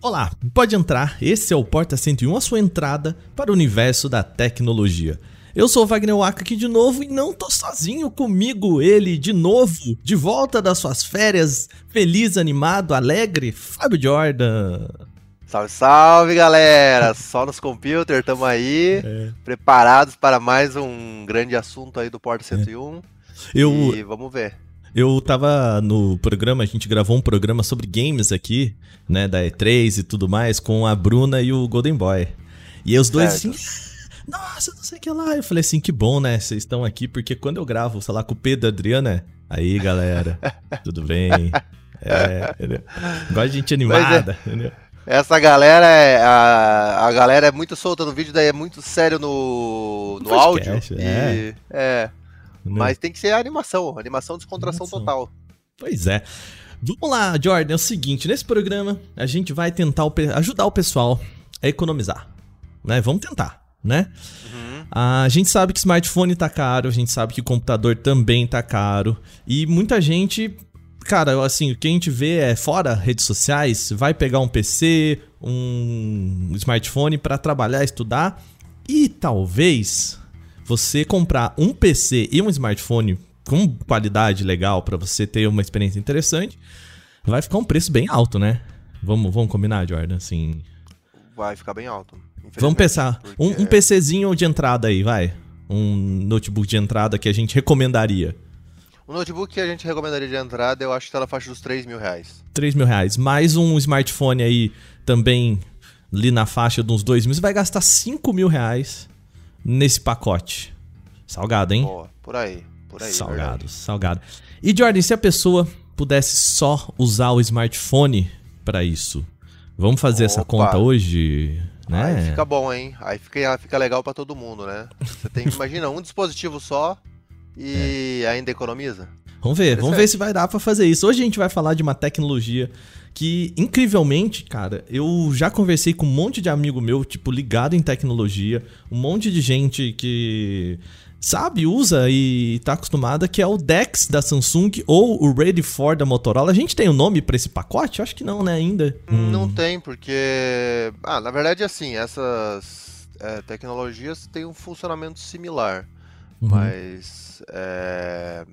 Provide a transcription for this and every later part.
Olá, pode entrar. Esse é o Porta 101, a sua entrada para o universo da tecnologia. Eu sou o Wagner Waka aqui de novo e não tô sozinho comigo, ele de novo, de volta das suas férias, feliz, animado, alegre, Fábio Jordan. Salve, salve galera! Só nos computers, tamo aí, é. preparados para mais um grande assunto aí do Porta 101. É. Eu... E vamos ver. Eu tava no programa, a gente gravou um programa sobre games aqui, né, da E3 e tudo mais, com a Bruna e o Golden Boy. E os dois certo. assim, nossa, não sei o que lá. Eu falei assim, que bom, né, vocês estão aqui, porque quando eu gravo, sei lá, com o Pedro e a Adriana, aí galera, tudo bem? É, entendeu? Gosto de gente é. animada, é. entendeu? Essa galera é. A, a galera é muito solta no vídeo, daí é muito sério no, no Podcast, áudio. É. E, é. Né? Mas tem que ser animação, animação descontração animação. total. Pois é. Vamos lá, Jordan, é o seguinte, nesse programa a gente vai tentar ajudar o pessoal a economizar, né? Vamos tentar, né? Uhum. A gente sabe que smartphone tá caro, a gente sabe que computador também tá caro e muita gente, cara, assim, o que a gente vê é fora redes sociais, vai pegar um PC, um smartphone para trabalhar, estudar e talvez você comprar um PC e um smartphone com qualidade legal para você ter uma experiência interessante, vai ficar um preço bem alto, né? Vamos, vamos combinar, Jordan, assim. Vai ficar bem alto. Vamos pensar. Um, um PCzinho de entrada aí, vai. Um notebook de entrada que a gente recomendaria. O notebook que a gente recomendaria de entrada, eu acho que tá na faixa dos 3 mil reais. 3 mil reais. Mais um smartphone aí também ali na faixa de uns 2 mil. Você vai gastar 5 mil reais nesse pacote. Salgado, hein? Boa, por aí, por aí. Salgado, verdade. salgado. E Jordan, se a pessoa pudesse só usar o smartphone para isso, vamos fazer Opa. essa conta hoje? Né? Aí fica bom, hein? Aí fica, fica legal para todo mundo, né? Você tem imagina um dispositivo só e é. ainda economiza. Vamos ver, vamos ver se vai dar para fazer isso. Hoje a gente vai falar de uma tecnologia que, incrivelmente, cara, eu já conversei com um monte de amigo meu, tipo, ligado em tecnologia, um monte de gente que sabe, usa e tá acostumada, que é o Dex da Samsung ou o Ready for da Motorola. A gente tem o um nome para esse pacote? Eu acho que não, né, ainda. Não hum. tem, porque. Ah, na verdade, assim, essas é, tecnologias têm um funcionamento similar. Uhum. Mas. É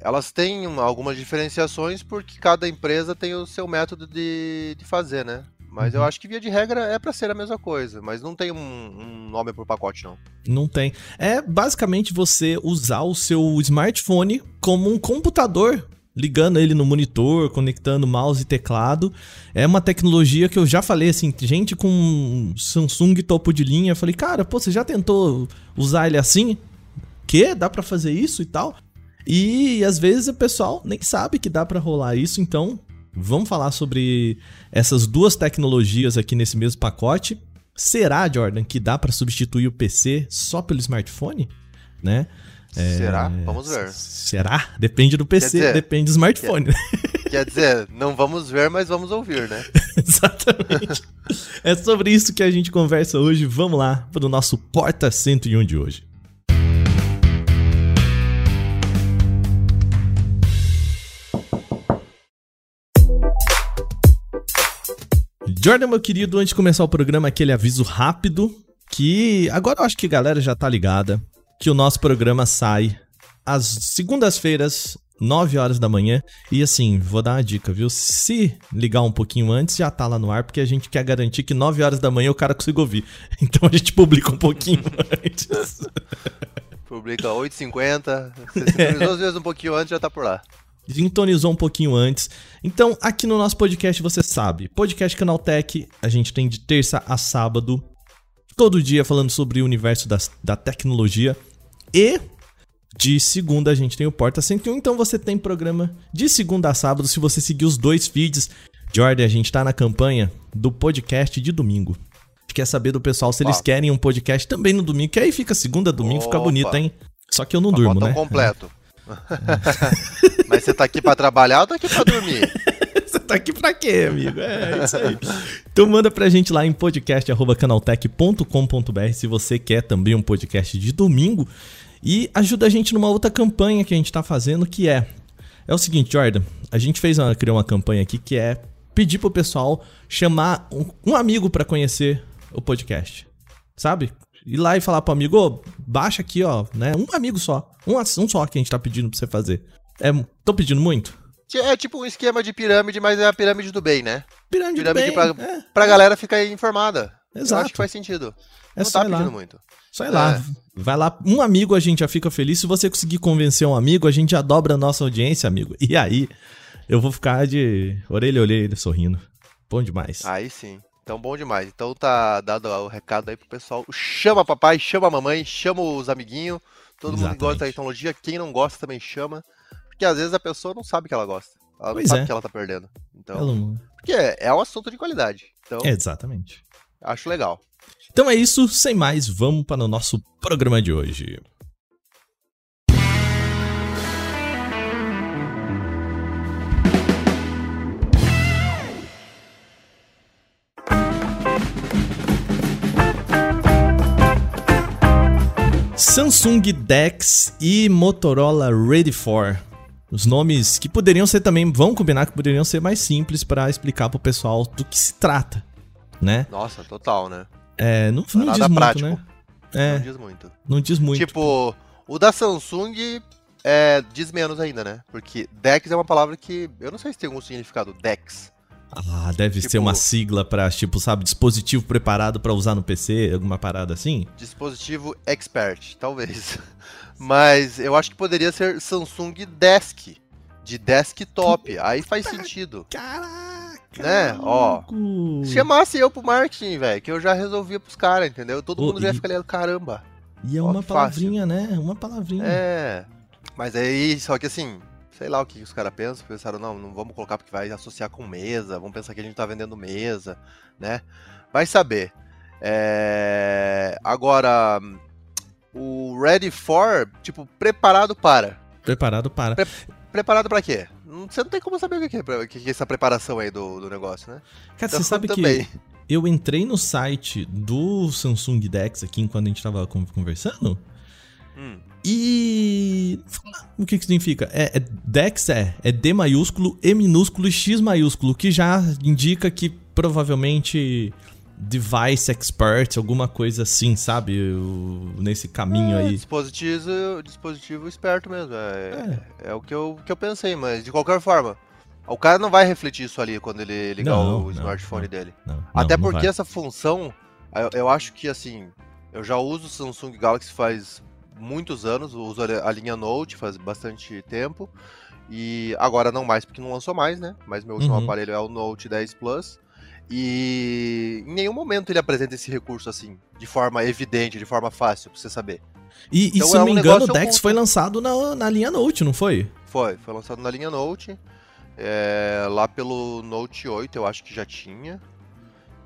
elas têm algumas diferenciações porque cada empresa tem o seu método de, de fazer, né? Mas uhum. eu acho que via de regra é para ser a mesma coisa, mas não tem um, um, nome por pacote não. Não tem. É basicamente você usar o seu smartphone como um computador, ligando ele no monitor, conectando mouse e teclado. É uma tecnologia que eu já falei assim, gente com Samsung topo de linha, eu falei: "Cara, pô, você já tentou usar ele assim? Que dá para fazer isso e tal?" E às vezes o pessoal nem sabe que dá para rolar isso, então vamos falar sobre essas duas tecnologias aqui nesse mesmo pacote. Será, Jordan, que dá para substituir o PC só pelo smartphone? Né? É... Será? Vamos ver. Será? Depende do PC, dizer, depende do smartphone. Quer, quer dizer, não vamos ver, mas vamos ouvir, né? Exatamente. é sobre isso que a gente conversa hoje. Vamos lá para o nosso Porta 101 de hoje. Jordan, meu querido, antes de começar o programa, aquele aviso rápido que agora eu acho que a galera já tá ligada que o nosso programa sai às segundas-feiras, 9 horas da manhã. E assim, vou dar uma dica, viu? Se ligar um pouquinho antes, já tá lá no ar, porque a gente quer garantir que 9 horas da manhã o cara consiga ouvir. Então a gente publica um pouquinho antes. Publica 8h50. Se às vezes um pouquinho antes, já tá por lá sintonizou um pouquinho antes. Então, aqui no nosso podcast você sabe, podcast Canaltech, a gente tem de terça a sábado, todo dia falando sobre o universo das, da tecnologia. E de segunda a gente tem o Porta 101, então você tem programa de segunda a sábado se você seguir os dois feeds. Jordan, a gente tá na campanha do podcast de domingo. Quer saber do pessoal se eles querem um podcast também no domingo, que aí fica segunda, domingo, Opa. fica bonito, hein? Só que eu não durmo, né? completo. Mas você tá aqui para trabalhar ou tá aqui para dormir? você tá aqui pra quê, amigo? É, isso aí. Então manda pra gente lá em podcast.canaltech.com.br se você quer também um podcast de domingo. E ajuda a gente numa outra campanha que a gente tá fazendo, que é... É o seguinte, Jordan, a gente fez uma, criou uma campanha aqui que é pedir pro pessoal chamar um, um amigo para conhecer o podcast. Sabe? Ir lá e falar pro amigo, ô, baixa aqui, ó, né? Um amigo só. Um, um só que a gente tá pedindo pra você fazer. É, tô pedindo muito? É tipo um esquema de pirâmide, mas é a pirâmide do bem, né? Pirâmide, pirâmide do bem. Pra, é. pra galera ficar informada. Exato. Eu acho que faz sentido. É Não tá pedindo lá. muito. Só ir lá. É. Vai lá, um amigo a gente já fica feliz. Se você conseguir convencer um amigo, a gente já dobra a nossa audiência, amigo. E aí, eu vou ficar de orelha a orelha sorrindo. Bom demais. Aí sim. Então, bom demais. Então, tá dado o recado aí pro pessoal. Chama papai, chama mamãe, chama os amiguinhos. Todo Exatamente. mundo que gosta da tecnologia. Quem não gosta também chama. Porque às vezes a pessoa não sabe que ela gosta. Ela pois não sabe é. que ela tá perdendo. Então, não... Porque é, é um assunto de qualidade. Então, Exatamente. Acho legal. Então é isso, sem mais, vamos para o nosso programa de hoje. Samsung Dex e Motorola Ready for. Os nomes que poderiam ser também, vão combinar que poderiam ser mais simples para explicar pro pessoal do que se trata, né? Nossa, total, né? É, não, não, não diz prático. muito, né? É, não diz muito. Não diz muito. Tipo, o da Samsung é, diz menos ainda, né? Porque DeX é uma palavra que eu não sei se tem algum significado, DeX. Ah, deve tipo, ser uma sigla para tipo, sabe, dispositivo preparado para usar no PC, alguma parada assim? Dispositivo expert, talvez. Mas eu acho que poderia ser Samsung Desk, de desktop. Aí faz sentido. Caraca! Né? Ó. Chamasse eu pro marketing, velho, que eu já resolvia pros caras, entendeu? Todo mundo já ia ficar ali, caramba. E é uma palavrinha, fácil. né? Uma palavrinha. É. Mas aí, só que assim, sei lá o que os caras pensam. Pensaram, não, não vamos colocar porque vai associar com mesa. Vamos pensar que a gente tá vendendo mesa, né? Vai saber. É... Agora, o Ready for, tipo, preparado para. Preparado para. Pre preparado para quê? Você não tem como saber o que é, o que é essa preparação aí do, do negócio, né? Cara, então, você sabe também. que eu entrei no site do Samsung Dex aqui enquanto a gente tava conversando. Hum. E. O que, que significa? É, é, Dex é, é D maiúsculo, E minúsculo e X maiúsculo, que já indica que provavelmente device expert, alguma coisa assim, sabe? Nesse caminho é, aí. Dispositivo, dispositivo esperto mesmo. É, é. é, o que eu, que eu pensei, mas de qualquer forma. O cara não vai refletir isso ali quando ele ligar não, o smartphone não, dele. Não, Até porque essa função, eu, eu, acho que assim, eu já uso o Samsung Galaxy faz muitos anos, uso a linha Note faz bastante tempo. E agora não mais porque não lançou mais, né? Mas meu último uhum. aparelho é o Note 10 Plus. E em nenhum momento ele apresenta esse recurso assim, de forma evidente, de forma fácil, pra você saber. E, então, e se é não me engano, o Dex foi lançado na, na linha Note, não foi? Foi, foi lançado na linha Note. É, lá pelo Note 8 eu acho que já tinha.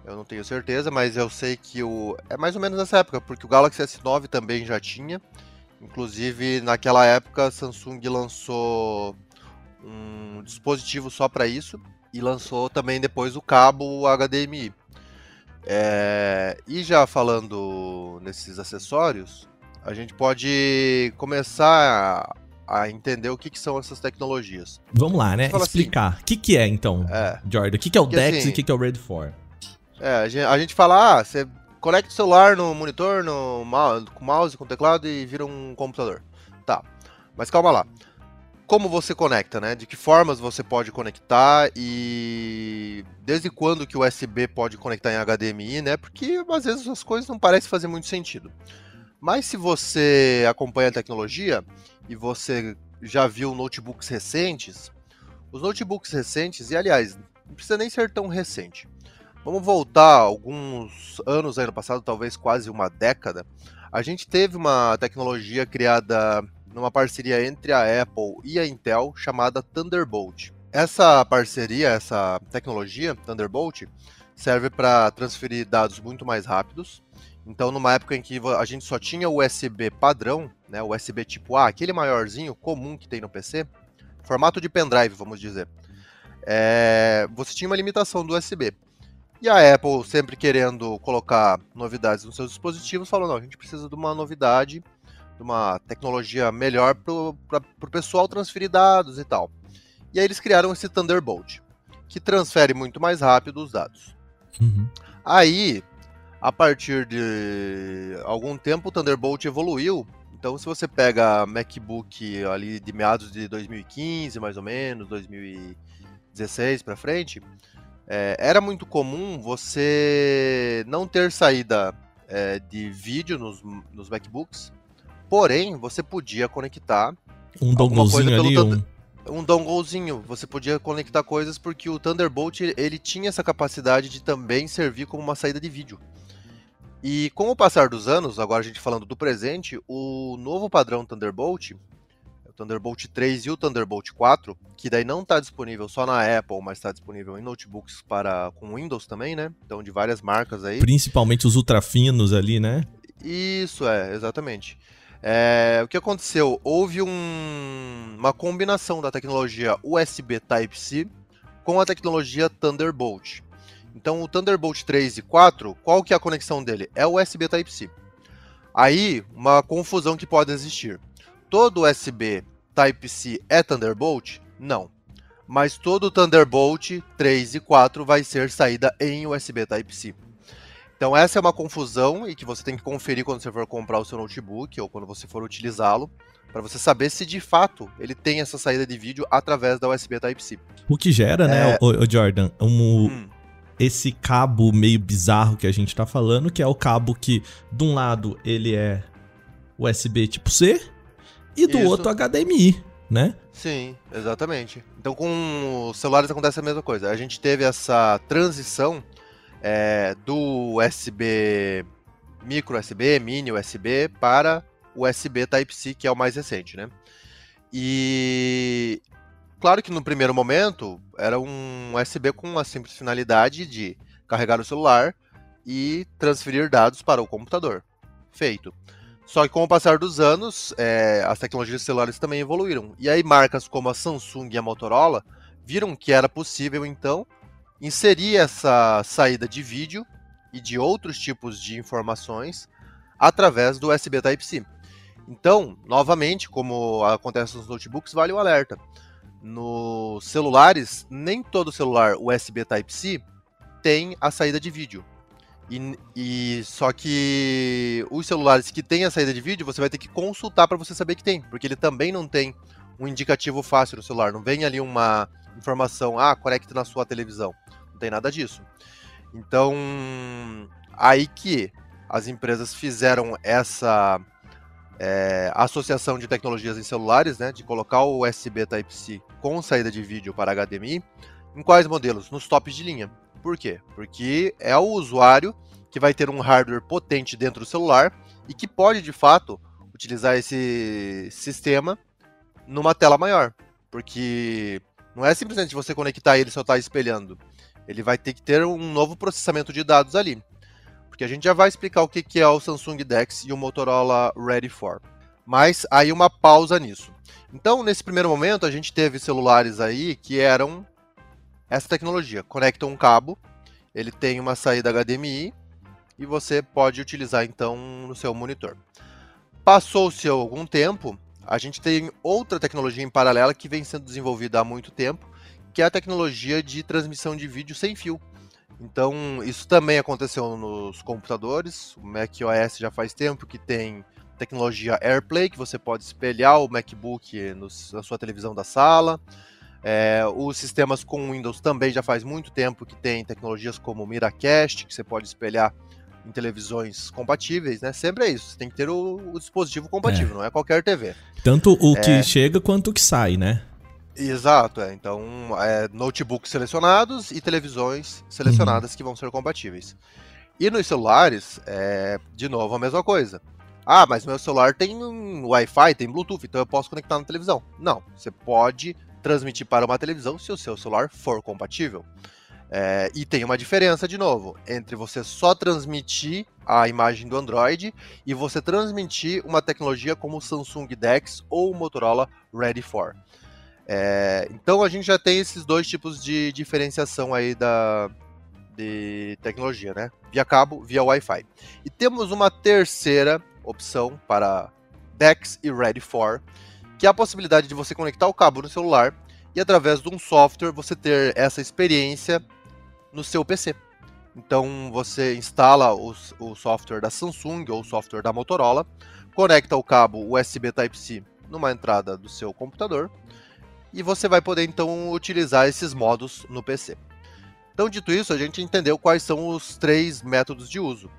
Eu não tenho certeza, mas eu sei que o. É mais ou menos nessa época, porque o Galaxy S9 também já tinha. Inclusive, naquela época, a Samsung lançou um dispositivo só para isso e lançou também depois o cabo HDMI. É, e já falando nesses acessórios, a gente pode começar a, entender o que, que, são essas tecnologias. Vamos lá, né? Assim, Explicar. O assim, que, que é então, é, Jordan? O que, que é o Dex assim, e o que, que é o Red 4? É, a gente, a gente fala, ah, você conecta o celular no monitor, no com mouse, com teclado e vira um computador. Tá. Mas calma lá como você conecta, né? De que formas você pode conectar e desde quando que o USB pode conectar em HDMI, né? Porque às vezes as coisas não parecem fazer muito sentido. Mas se você acompanha a tecnologia e você já viu notebooks recentes, os notebooks recentes, e aliás, não precisa nem ser tão recente. Vamos voltar alguns anos aí no passado, talvez quase uma década. A gente teve uma tecnologia criada numa parceria entre a Apple e a Intel chamada Thunderbolt. Essa parceria, essa tecnologia, Thunderbolt, serve para transferir dados muito mais rápidos. Então, numa época em que a gente só tinha USB padrão, né, USB tipo A, aquele maiorzinho comum que tem no PC, formato de pendrive, vamos dizer, é, você tinha uma limitação do USB. E a Apple, sempre querendo colocar novidades nos seus dispositivos, falou: não, a gente precisa de uma novidade de uma tecnologia melhor para o pessoal transferir dados e tal. E aí eles criaram esse Thunderbolt, que transfere muito mais rápido os dados. Uhum. Aí, a partir de algum tempo, o Thunderbolt evoluiu. Então, se você pega MacBook ali de meados de 2015, mais ou menos, 2016 para frente, é, era muito comum você não ter saída é, de vídeo nos, nos MacBooks, porém você podia conectar um donglezinho ali, um... um donglezinho. Você podia conectar coisas porque o Thunderbolt ele tinha essa capacidade de também servir como uma saída de vídeo. E com o passar dos anos, agora a gente falando do presente, o novo padrão Thunderbolt, Thunderbolt 3 e o Thunderbolt 4, que daí não está disponível só na Apple, mas está disponível em notebooks para com Windows também, né? Então de várias marcas aí. Principalmente os ultrafinos ali, né? Isso é, exatamente. É, o que aconteceu? Houve um, uma combinação da tecnologia USB Type-C com a tecnologia Thunderbolt. Então o Thunderbolt 3 e 4, qual que é a conexão dele? É o USB Type-C. Aí, uma confusão que pode existir. Todo USB Type-C é Thunderbolt? Não. Mas todo Thunderbolt 3 e 4 vai ser saída em USB Type-C. Então essa é uma confusão e que você tem que conferir quando você for comprar o seu notebook ou quando você for utilizá-lo, para você saber se de fato ele tem essa saída de vídeo através da USB Type-C. O que gera, né, é... né, o, o Jordan, um, hum. esse cabo meio bizarro que a gente tá falando, que é o cabo que de um lado ele é USB tipo C e do Isso. outro HDMI, né? Sim, exatamente. Então com os celulares acontece a mesma coisa. A gente teve essa transição é, do USB micro USB, mini USB para o USB Type-C, que é o mais recente, né? E claro que no primeiro momento era um USB com uma simples finalidade de carregar o celular e transferir dados para o computador. Feito. Só que com o passar dos anos, é, as tecnologias celulares também evoluíram. E aí marcas como a Samsung e a Motorola viram que era possível então inserir essa saída de vídeo e de outros tipos de informações através do USB Type-C. Então, novamente, como acontece nos notebooks, vale o alerta. Nos celulares, nem todo celular USB Type-C tem a saída de vídeo. E, e, só que os celulares que têm a saída de vídeo, você vai ter que consultar para você saber que tem, porque ele também não tem um indicativo fácil no celular. Não vem ali uma informação, ah, conecte na sua televisão. Não tem nada disso. Então, aí que as empresas fizeram essa é, associação de tecnologias em celulares, né, de colocar o USB Type-C com saída de vídeo para HDMI, em quais modelos? Nos tops de linha. Por quê? Porque é o usuário que vai ter um hardware potente dentro do celular e que pode, de fato, utilizar esse sistema numa tela maior. Porque não é simplesmente você conectar ele e só estar tá espelhando ele vai ter que ter um novo processamento de dados ali. Porque a gente já vai explicar o que é o Samsung DeX e o Motorola Ready for. Mas aí uma pausa nisso. Então, nesse primeiro momento, a gente teve celulares aí que eram essa tecnologia. Conecta um cabo, ele tem uma saída HDMI e você pode utilizar então no seu monitor. Passou-se algum tempo, a gente tem outra tecnologia em paralela que vem sendo desenvolvida há muito tempo, que é a tecnologia de transmissão de vídeo sem fio. Então, isso também aconteceu nos computadores. O Mac OS já faz tempo que tem tecnologia AirPlay, que você pode espelhar o MacBook na sua televisão da sala. É, os sistemas com Windows também já faz muito tempo que tem tecnologias como Miracast, que você pode espelhar em televisões compatíveis, né? Sempre é isso, você tem que ter o, o dispositivo compatível, é. não é qualquer TV. Tanto o é... que chega quanto o que sai, né? Exato, é. Então, é, notebooks selecionados e televisões selecionadas uhum. que vão ser compatíveis. E nos celulares, é, de novo, a mesma coisa. Ah, mas meu celular tem um Wi-Fi, tem Bluetooth, então eu posso conectar na televisão. Não, você pode transmitir para uma televisão se o seu celular for compatível. É, e tem uma diferença, de novo, entre você só transmitir a imagem do Android e você transmitir uma tecnologia como o Samsung DeX ou o Motorola Ready for. É, então a gente já tem esses dois tipos de diferenciação aí da, de tecnologia, né? Via cabo, via Wi-Fi. E temos uma terceira opção para DeX e Ready for, que é a possibilidade de você conectar o cabo no celular e através de um software você ter essa experiência no seu PC. Então você instala o, o software da Samsung ou o software da Motorola, conecta o cabo USB Type-C numa entrada do seu computador e você vai poder então utilizar esses modos no PC. Então, dito isso, a gente entendeu quais são os três métodos de uso.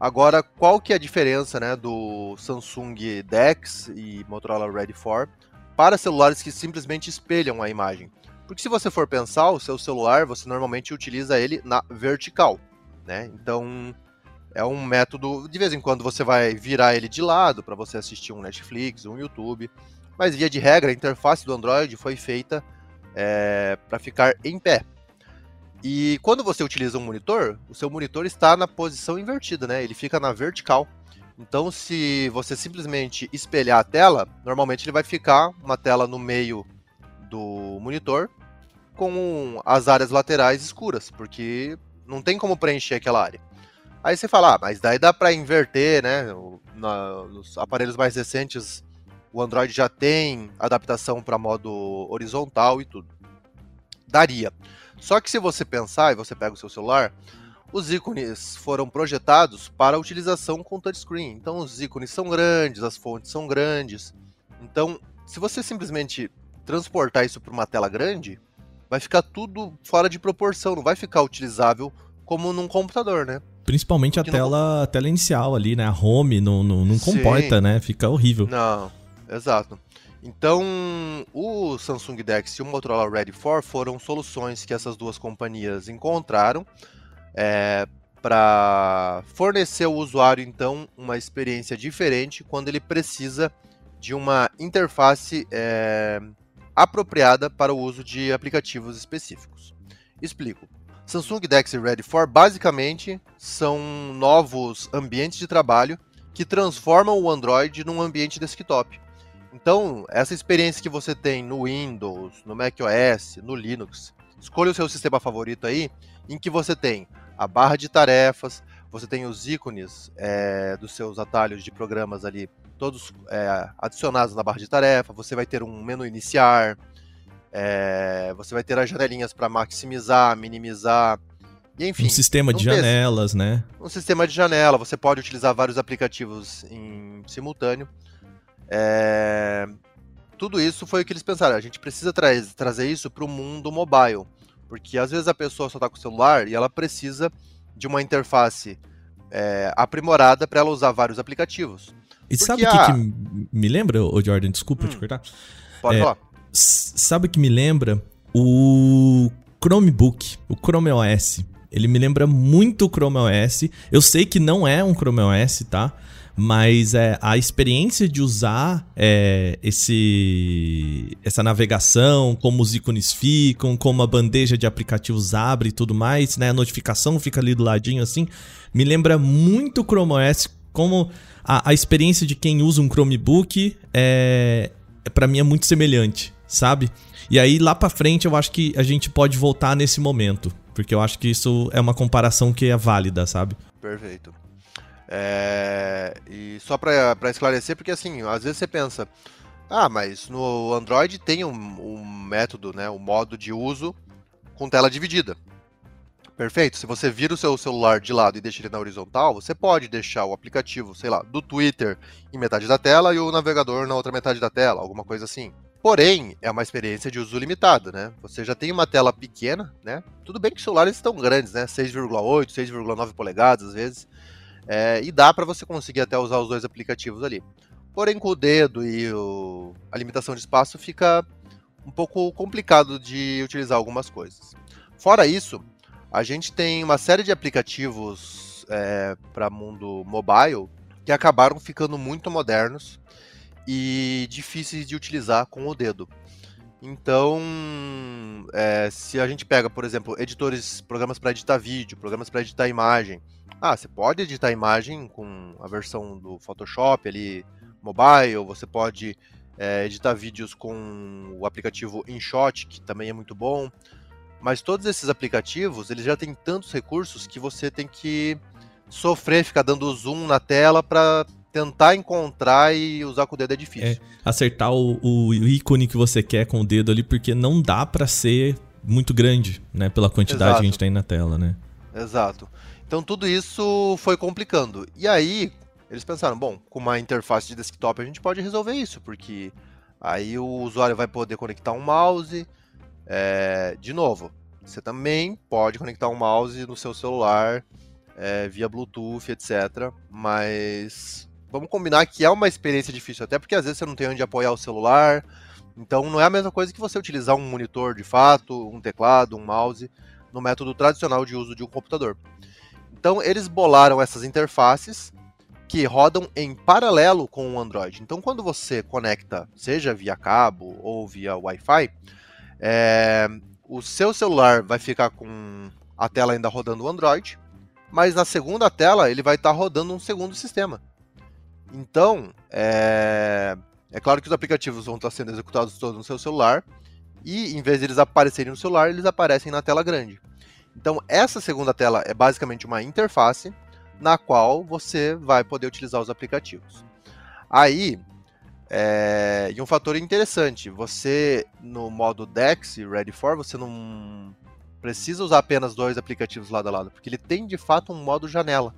Agora, qual que é a diferença né, do Samsung DeX e Motorola Ready 4 para celulares que simplesmente espelham a imagem? Porque se você for pensar, o seu celular, você normalmente utiliza ele na vertical, né? Então, é um método, de vez em quando você vai virar ele de lado para você assistir um Netflix, um YouTube, mas via de regra, a interface do Android foi feita é, para ficar em pé. E quando você utiliza um monitor, o seu monitor está na posição invertida, né? Ele fica na vertical. Então, se você simplesmente espelhar a tela, normalmente ele vai ficar uma tela no meio do monitor com as áreas laterais escuras, porque não tem como preencher aquela área. Aí você fala, ah, mas daí dá para inverter, né? Na, nos aparelhos mais recentes, o Android já tem adaptação para modo horizontal e tudo. Daria. Só que se você pensar e você pega o seu celular, os ícones foram projetados para utilização com touchscreen. Então os ícones são grandes, as fontes são grandes. Então, se você simplesmente transportar isso para uma tela grande, vai ficar tudo fora de proporção, não vai ficar utilizável como num computador, né? Principalmente a tela, não... a tela inicial ali, né? A home não, não, não comporta, né? Fica horrível. Não, exato. Então, o Samsung Dex e o Motorola Ready 4 foram soluções que essas duas companhias encontraram é, para fornecer ao usuário, então, uma experiência diferente quando ele precisa de uma interface é, apropriada para o uso de aplicativos específicos. Explico. Samsung Dex e Ready for basicamente são novos ambientes de trabalho que transformam o Android num ambiente desktop. Então, essa experiência que você tem no Windows, no macOS, no Linux, escolha o seu sistema favorito aí, em que você tem a barra de tarefas, você tem os ícones é, dos seus atalhos de programas ali todos é, adicionados na barra de tarefa. Você vai ter um menu iniciar, é, você vai ter as janelinhas para maximizar, minimizar. E, enfim, um sistema de janelas, né? Um sistema de janela. Você pode utilizar vários aplicativos em simultâneo. É, tudo isso foi o que eles pensaram. A gente precisa tra trazer isso para o mundo mobile. Porque às vezes a pessoa só está com o celular e ela precisa de uma interface é, aprimorada para ela usar vários aplicativos. E Porque sabe o a... que, que, me lembra, ô Jordan? Desculpa hum, te cortar. Pode é, falar. Sabe o que me lembra? O Chromebook, o Chrome OS. Ele me lembra muito o Chrome OS. Eu sei que não é um Chrome OS, tá? Mas é, a experiência de usar é, esse, essa navegação, como os ícones ficam, como a bandeja de aplicativos abre e tudo mais, né? A notificação fica ali do ladinho assim, me lembra muito o Chrome OS, como a, a experiência de quem usa um Chromebook é, para mim é muito semelhante, sabe? E aí lá para frente eu acho que a gente pode voltar nesse momento, porque eu acho que isso é uma comparação que é válida, sabe? Perfeito. É... E só para esclarecer, porque assim, às vezes você pensa, ah, mas no Android tem um, um método, né, um modo de uso com tela dividida. Perfeito. Se você vira o seu celular de lado e deixa ele na horizontal, você pode deixar o aplicativo, sei lá, do Twitter em metade da tela e o navegador na outra metade da tela, alguma coisa assim. Porém, é uma experiência de uso limitado, né? Você já tem uma tela pequena, né? Tudo bem que os celulares estão grandes, né? 6,8, 6,9 polegadas às vezes. É, e dá para você conseguir até usar os dois aplicativos ali. Porém, com o dedo e o... a limitação de espaço fica um pouco complicado de utilizar algumas coisas. Fora isso, a gente tem uma série de aplicativos é, para mundo mobile que acabaram ficando muito modernos e difíceis de utilizar com o dedo. Então, é, se a gente pega, por exemplo, editores, programas para editar vídeo, programas para editar imagem, ah, você pode editar imagem com a versão do Photoshop ali mobile, você pode é, editar vídeos com o aplicativo InShot, que também é muito bom. Mas todos esses aplicativos, eles já têm tantos recursos que você tem que sofrer, ficar dando zoom na tela para tentar encontrar e usar com o dedo é difícil. É, acertar o, o, ícone que você quer com o dedo ali, porque não dá para ser muito grande, né? Pela quantidade Exato. que a gente tem na tela, né? Exato. Então tudo isso foi complicando. E aí, eles pensaram, bom, com uma interface de desktop a gente pode resolver isso, porque aí o usuário vai poder conectar um mouse. É, de novo, você também pode conectar um mouse no seu celular é, via Bluetooth, etc. Mas vamos combinar que é uma experiência difícil, até porque às vezes você não tem onde apoiar o celular. Então não é a mesma coisa que você utilizar um monitor de fato, um teclado, um mouse, no método tradicional de uso de um computador. Então eles bolaram essas interfaces que rodam em paralelo com o Android. Então quando você conecta, seja via cabo ou via Wi-Fi, é, o seu celular vai ficar com a tela ainda rodando o Android, mas na segunda tela ele vai estar tá rodando um segundo sistema. Então, é... é claro que os aplicativos vão estar sendo executados todos no seu celular, e em vez de eles aparecerem no celular, eles aparecem na tela grande. Então, essa segunda tela é basicamente uma interface na qual você vai poder utilizar os aplicativos. Aí, é... e um fator interessante, você no modo DeX Ready for, você não precisa usar apenas dois aplicativos lado a lado, porque ele tem de fato um modo janela.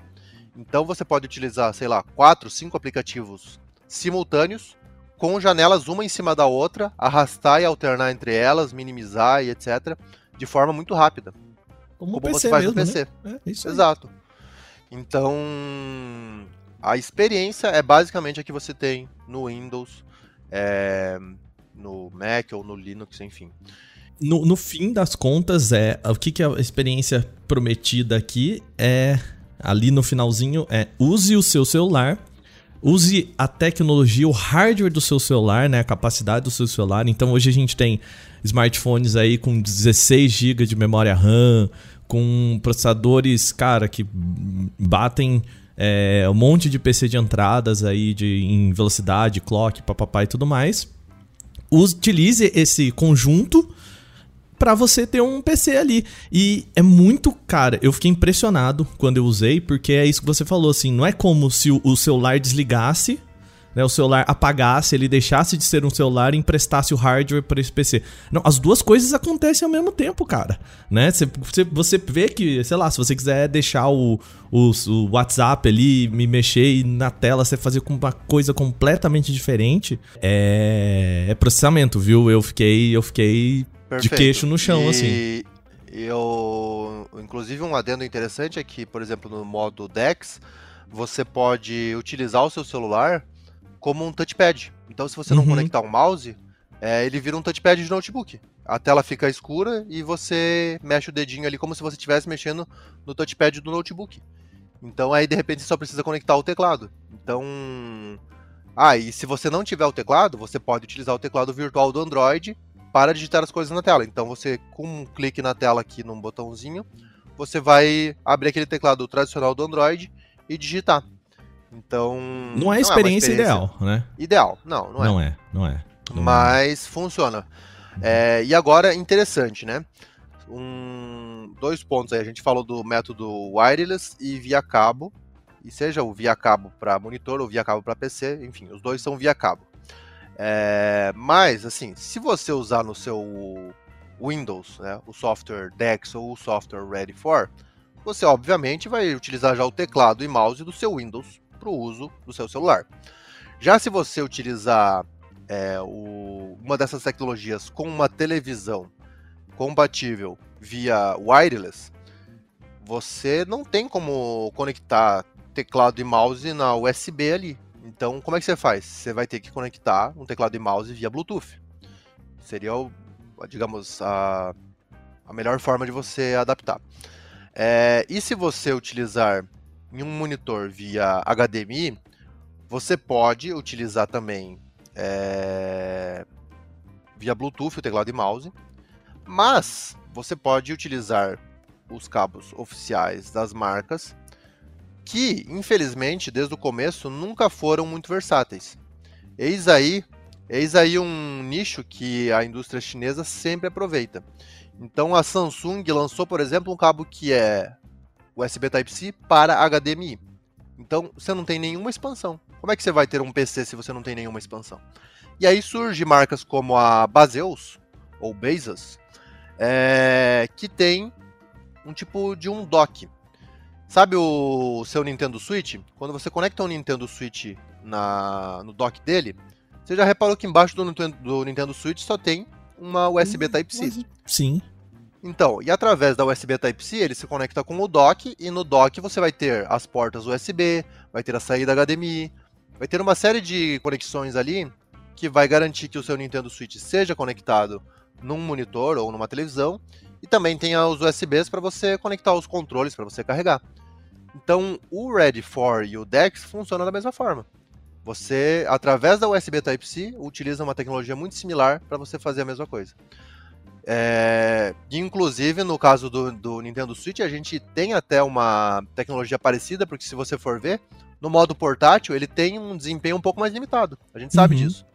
Então você pode utilizar, sei lá, quatro, cinco aplicativos simultâneos, com janelas uma em cima da outra, arrastar e alternar entre elas, minimizar e etc. de forma muito rápida. Como, como PC você faz mesmo, no PC. Né? É, Exato. Então, a experiência é basicamente a que você tem no Windows, é, no Mac ou no Linux, enfim. No, no fim das contas, é o que, que a experiência prometida aqui é ali no finalzinho é use o seu celular, use a tecnologia, o hardware do seu celular, né, a capacidade do seu celular. Então hoje a gente tem smartphones aí com 16 GB de memória RAM, com processadores, cara, que batem é, um monte de PC de entradas aí de, em velocidade, clock, papapá e tudo mais. Utilize esse conjunto para você ter um PC ali. E é muito, cara, eu fiquei impressionado quando eu usei, porque é isso que você falou, assim, não é como se o, celular desligasse, né, o celular apagasse, ele deixasse de ser um celular e emprestasse o hardware para esse PC. Não, as duas coisas acontecem ao mesmo tempo, cara. Né? Você, você vê que, sei lá, se você quiser deixar o, o, o WhatsApp ali, me mexer e na tela você fazer uma coisa completamente diferente, é, é processamento, viu? Eu fiquei, eu fiquei Perfeito. de queixo no chão, e assim. Eu, inclusive, um adendo interessante é que, por exemplo, no modo DeX, você pode utilizar o seu celular como um touchpad. Então, se você não uhum. conectar um mouse, é, ele vira um touchpad de notebook. A tela fica escura e você mexe o dedinho ali como se você estivesse mexendo no touchpad do notebook. Então, aí de repente você só precisa conectar o teclado. Então. Ah, e se você não tiver o teclado, você pode utilizar o teclado virtual do Android para digitar as coisas na tela. Então você, com um clique na tela aqui num botãozinho, você vai abrir aquele teclado tradicional do Android e digitar. Então. Não é a experiência, é experiência ideal, né? Ideal, não, não é. Não é, não é. Não Mas é. funciona. É, e agora, interessante, né? Um, dois pontos aí. A gente falou do método wireless e via cabo. E seja o via cabo para monitor ou via cabo para PC, enfim, os dois são via cabo. É, mas, assim, se você usar no seu Windows, né, o software DeX ou o software Ready for, você obviamente vai utilizar já o teclado e mouse do seu Windows para o uso do seu celular. Já se você utilizar é, o, uma dessas tecnologias com uma televisão compatível via wireless, você não tem como conectar teclado e mouse na USB ali. Então, como é que você faz? Você vai ter que conectar um teclado e mouse via Bluetooth. Seria, digamos, a, a melhor forma de você adaptar. É, e se você utilizar em um monitor via HDMI, você pode utilizar também é, via Bluetooth o teclado e mouse, mas você pode utilizar os cabos oficiais das marcas que, infelizmente, desde o começo, nunca foram muito versáteis. Eis aí, eis aí um nicho que a indústria chinesa sempre aproveita. Então a Samsung lançou, por exemplo, um cabo que é USB Type-C para HDMI. Então você não tem nenhuma expansão. Como é que você vai ter um PC se você não tem nenhuma expansão? E aí surge marcas como a Baseus, ou Bezos, é, que tem um tipo de um dock. Sabe o seu Nintendo Switch? Quando você conecta um Nintendo Switch na, no dock dele, você já reparou que embaixo do, do Nintendo Switch só tem uma USB Type-C. Sim. Então, e através da USB Type-C, ele se conecta com o dock, e no dock você vai ter as portas USB, vai ter a saída HDMI, vai ter uma série de conexões ali que vai garantir que o seu Nintendo Switch seja conectado num monitor ou numa televisão, e também tem os USBs para você conectar os controles para você carregar. Então, o Ready 4 e o DeX funcionam da mesma forma. Você, através da USB Type-C, utiliza uma tecnologia muito similar para você fazer a mesma coisa. É, inclusive, no caso do, do, Nintendo Switch, a gente tem até uma tecnologia parecida, porque se você for ver, no modo portátil, ele tem um desempenho um pouco mais limitado. A gente sabe uhum. disso.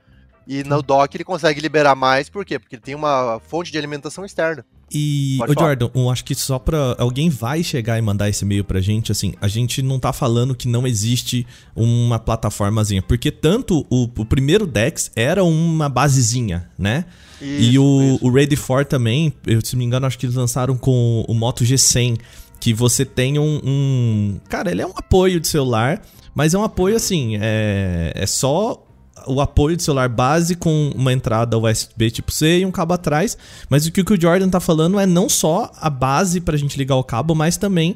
E no dock ele consegue liberar mais, por quê? Porque ele tem uma fonte de alimentação externa. E, ô Jordan, eu acho que só pra. Alguém vai chegar e mandar esse e-mail pra gente, assim, a gente não tá falando que não existe uma plataformazinha, porque tanto o, o primeiro Dex era uma basezinha, né? Isso, e o, o Ready 4 também, eu, se não me engano, acho que eles lançaram com o Moto G100, que você tem um, um. Cara, ele é um apoio de celular, mas é um apoio assim, é, é só o apoio de celular base com uma entrada USB tipo C e um cabo atrás. Mas o que o Jordan tá falando é não só a base pra gente ligar o cabo, mas também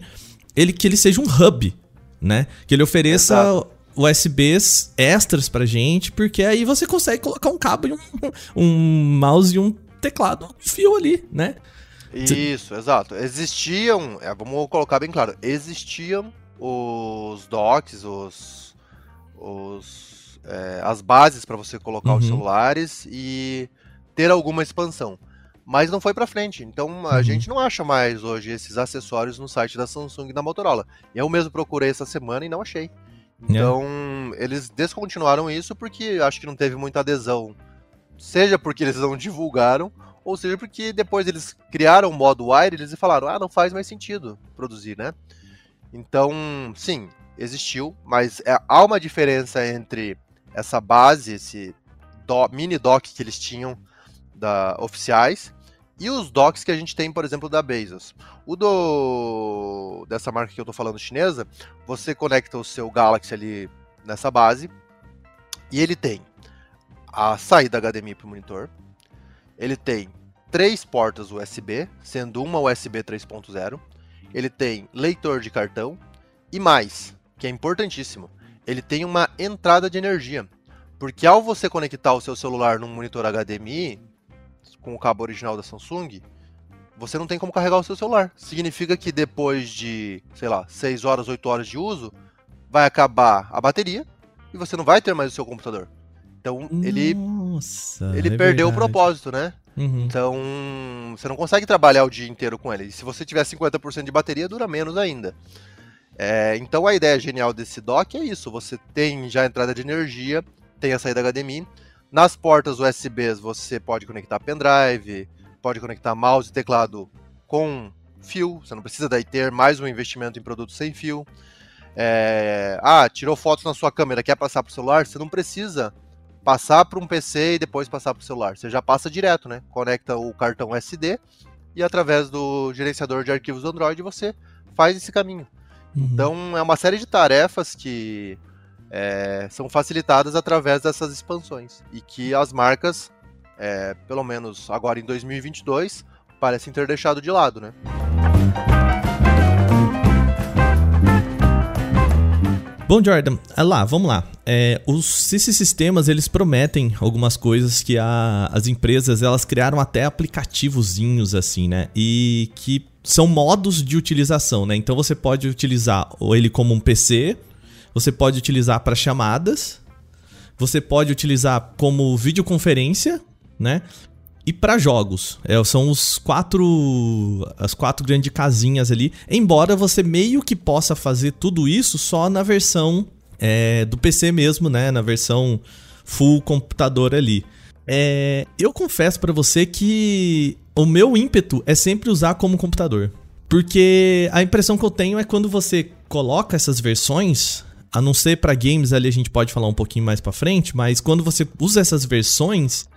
ele que ele seja um hub, né? Que ele ofereça Exato. USBs extras pra gente, porque aí você consegue colocar um cabo e um, um mouse e um teclado fio ali, né? Isso, exato. Existiam, é, vamos colocar bem claro, existiam os docks, os, os é, as bases para você colocar uhum. os celulares e ter alguma expansão. Mas não foi para frente. Então a uhum. gente não acha mais hoje esses acessórios no site da Samsung e da Motorola. Eu mesmo procurei essa semana e não achei. Então é. eles descontinuaram isso porque acho que não teve muita adesão. Seja porque eles não divulgaram, ou seja porque depois eles criaram o modo wireless e falaram: ah, não faz mais sentido produzir, né? Então, sim, existiu, mas é, há uma diferença entre essa base, esse do, mini dock que eles tinham da oficiais e os docks que a gente tem, por exemplo, da Bezos. O do dessa marca que eu tô falando chinesa, você conecta o seu Galaxy ali nessa base e ele tem a saída HDMI para o monitor. Ele tem três portas USB, sendo uma USB 3.0. Ele tem leitor de cartão e mais, que é importantíssimo, ele tem uma entrada de energia. Porque ao você conectar o seu celular num monitor HDMI, com o cabo original da Samsung, você não tem como carregar o seu celular. Significa que depois de, sei lá, 6 horas, 8 horas de uso, vai acabar a bateria e você não vai ter mais o seu computador. Então ele, Nossa, ele é perdeu verdade. o propósito, né? Uhum. Então você não consegue trabalhar o dia inteiro com ele. E se você tiver 50% de bateria, dura menos ainda. É, então a ideia genial desse dock é isso: você tem já a entrada de energia, tem a saída HDMI. Nas portas USBs você pode conectar pendrive, pode conectar mouse e teclado com fio, você não precisa daí ter mais um investimento em produtos sem fio. É, ah, tirou fotos na sua câmera, quer passar para o celular? Você não precisa passar para um PC e depois passar para o celular. Você já passa direto, né? Conecta o cartão SD e através do gerenciador de arquivos do Android você faz esse caminho. Uhum. Então é uma série de tarefas que é, são facilitadas através dessas expansões e que as marcas, é, pelo menos agora em 2022, parecem ter deixado de lado, né? Bom, Jordan, é lá, vamos lá. É, os, esses sistemas, eles prometem algumas coisas que a, as empresas, elas criaram até aplicativozinhos assim, né? E que são modos de utilização, né? Então você pode utilizar ele como um PC, você pode utilizar para chamadas, você pode utilizar como videoconferência, né? E para jogos, é, são os quatro as quatro grandes casinhas ali. Embora você meio que possa fazer tudo isso só na versão é, do PC mesmo, né? Na versão full computador ali. É, eu confesso para você que o meu ímpeto é sempre usar como computador. Porque a impressão que eu tenho é quando você coloca essas versões, a não ser para games ali a gente pode falar um pouquinho mais para frente, mas quando você usa essas versões,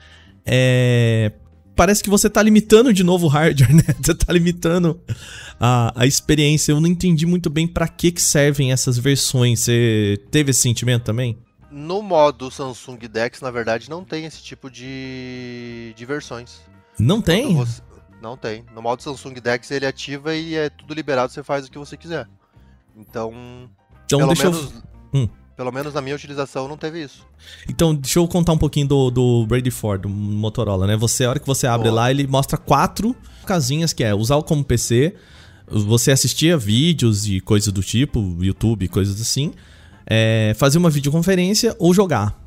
é, parece que você tá limitando de novo o hardware, né? Você tá limitando a, a experiência. Eu não entendi muito bem para que que servem essas versões. Você teve esse sentimento também? No modo Samsung Dex, na verdade, não tem esse tipo de, de versões. Não tem? Você... Não tem. No modo Samsung Dex ele ativa e é tudo liberado, você faz o que você quiser. Então, então pelo deixa menos... eu... Hum. Pelo menos na minha utilização não teve isso. Então, deixa eu contar um pouquinho do, do Brady Ford, do Motorola, né? Você, a hora que você abre Boa. lá, ele mostra quatro casinhas que é usar como PC, você assistia vídeos e coisas do tipo, YouTube, coisas assim, é, fazer uma videoconferência ou jogar.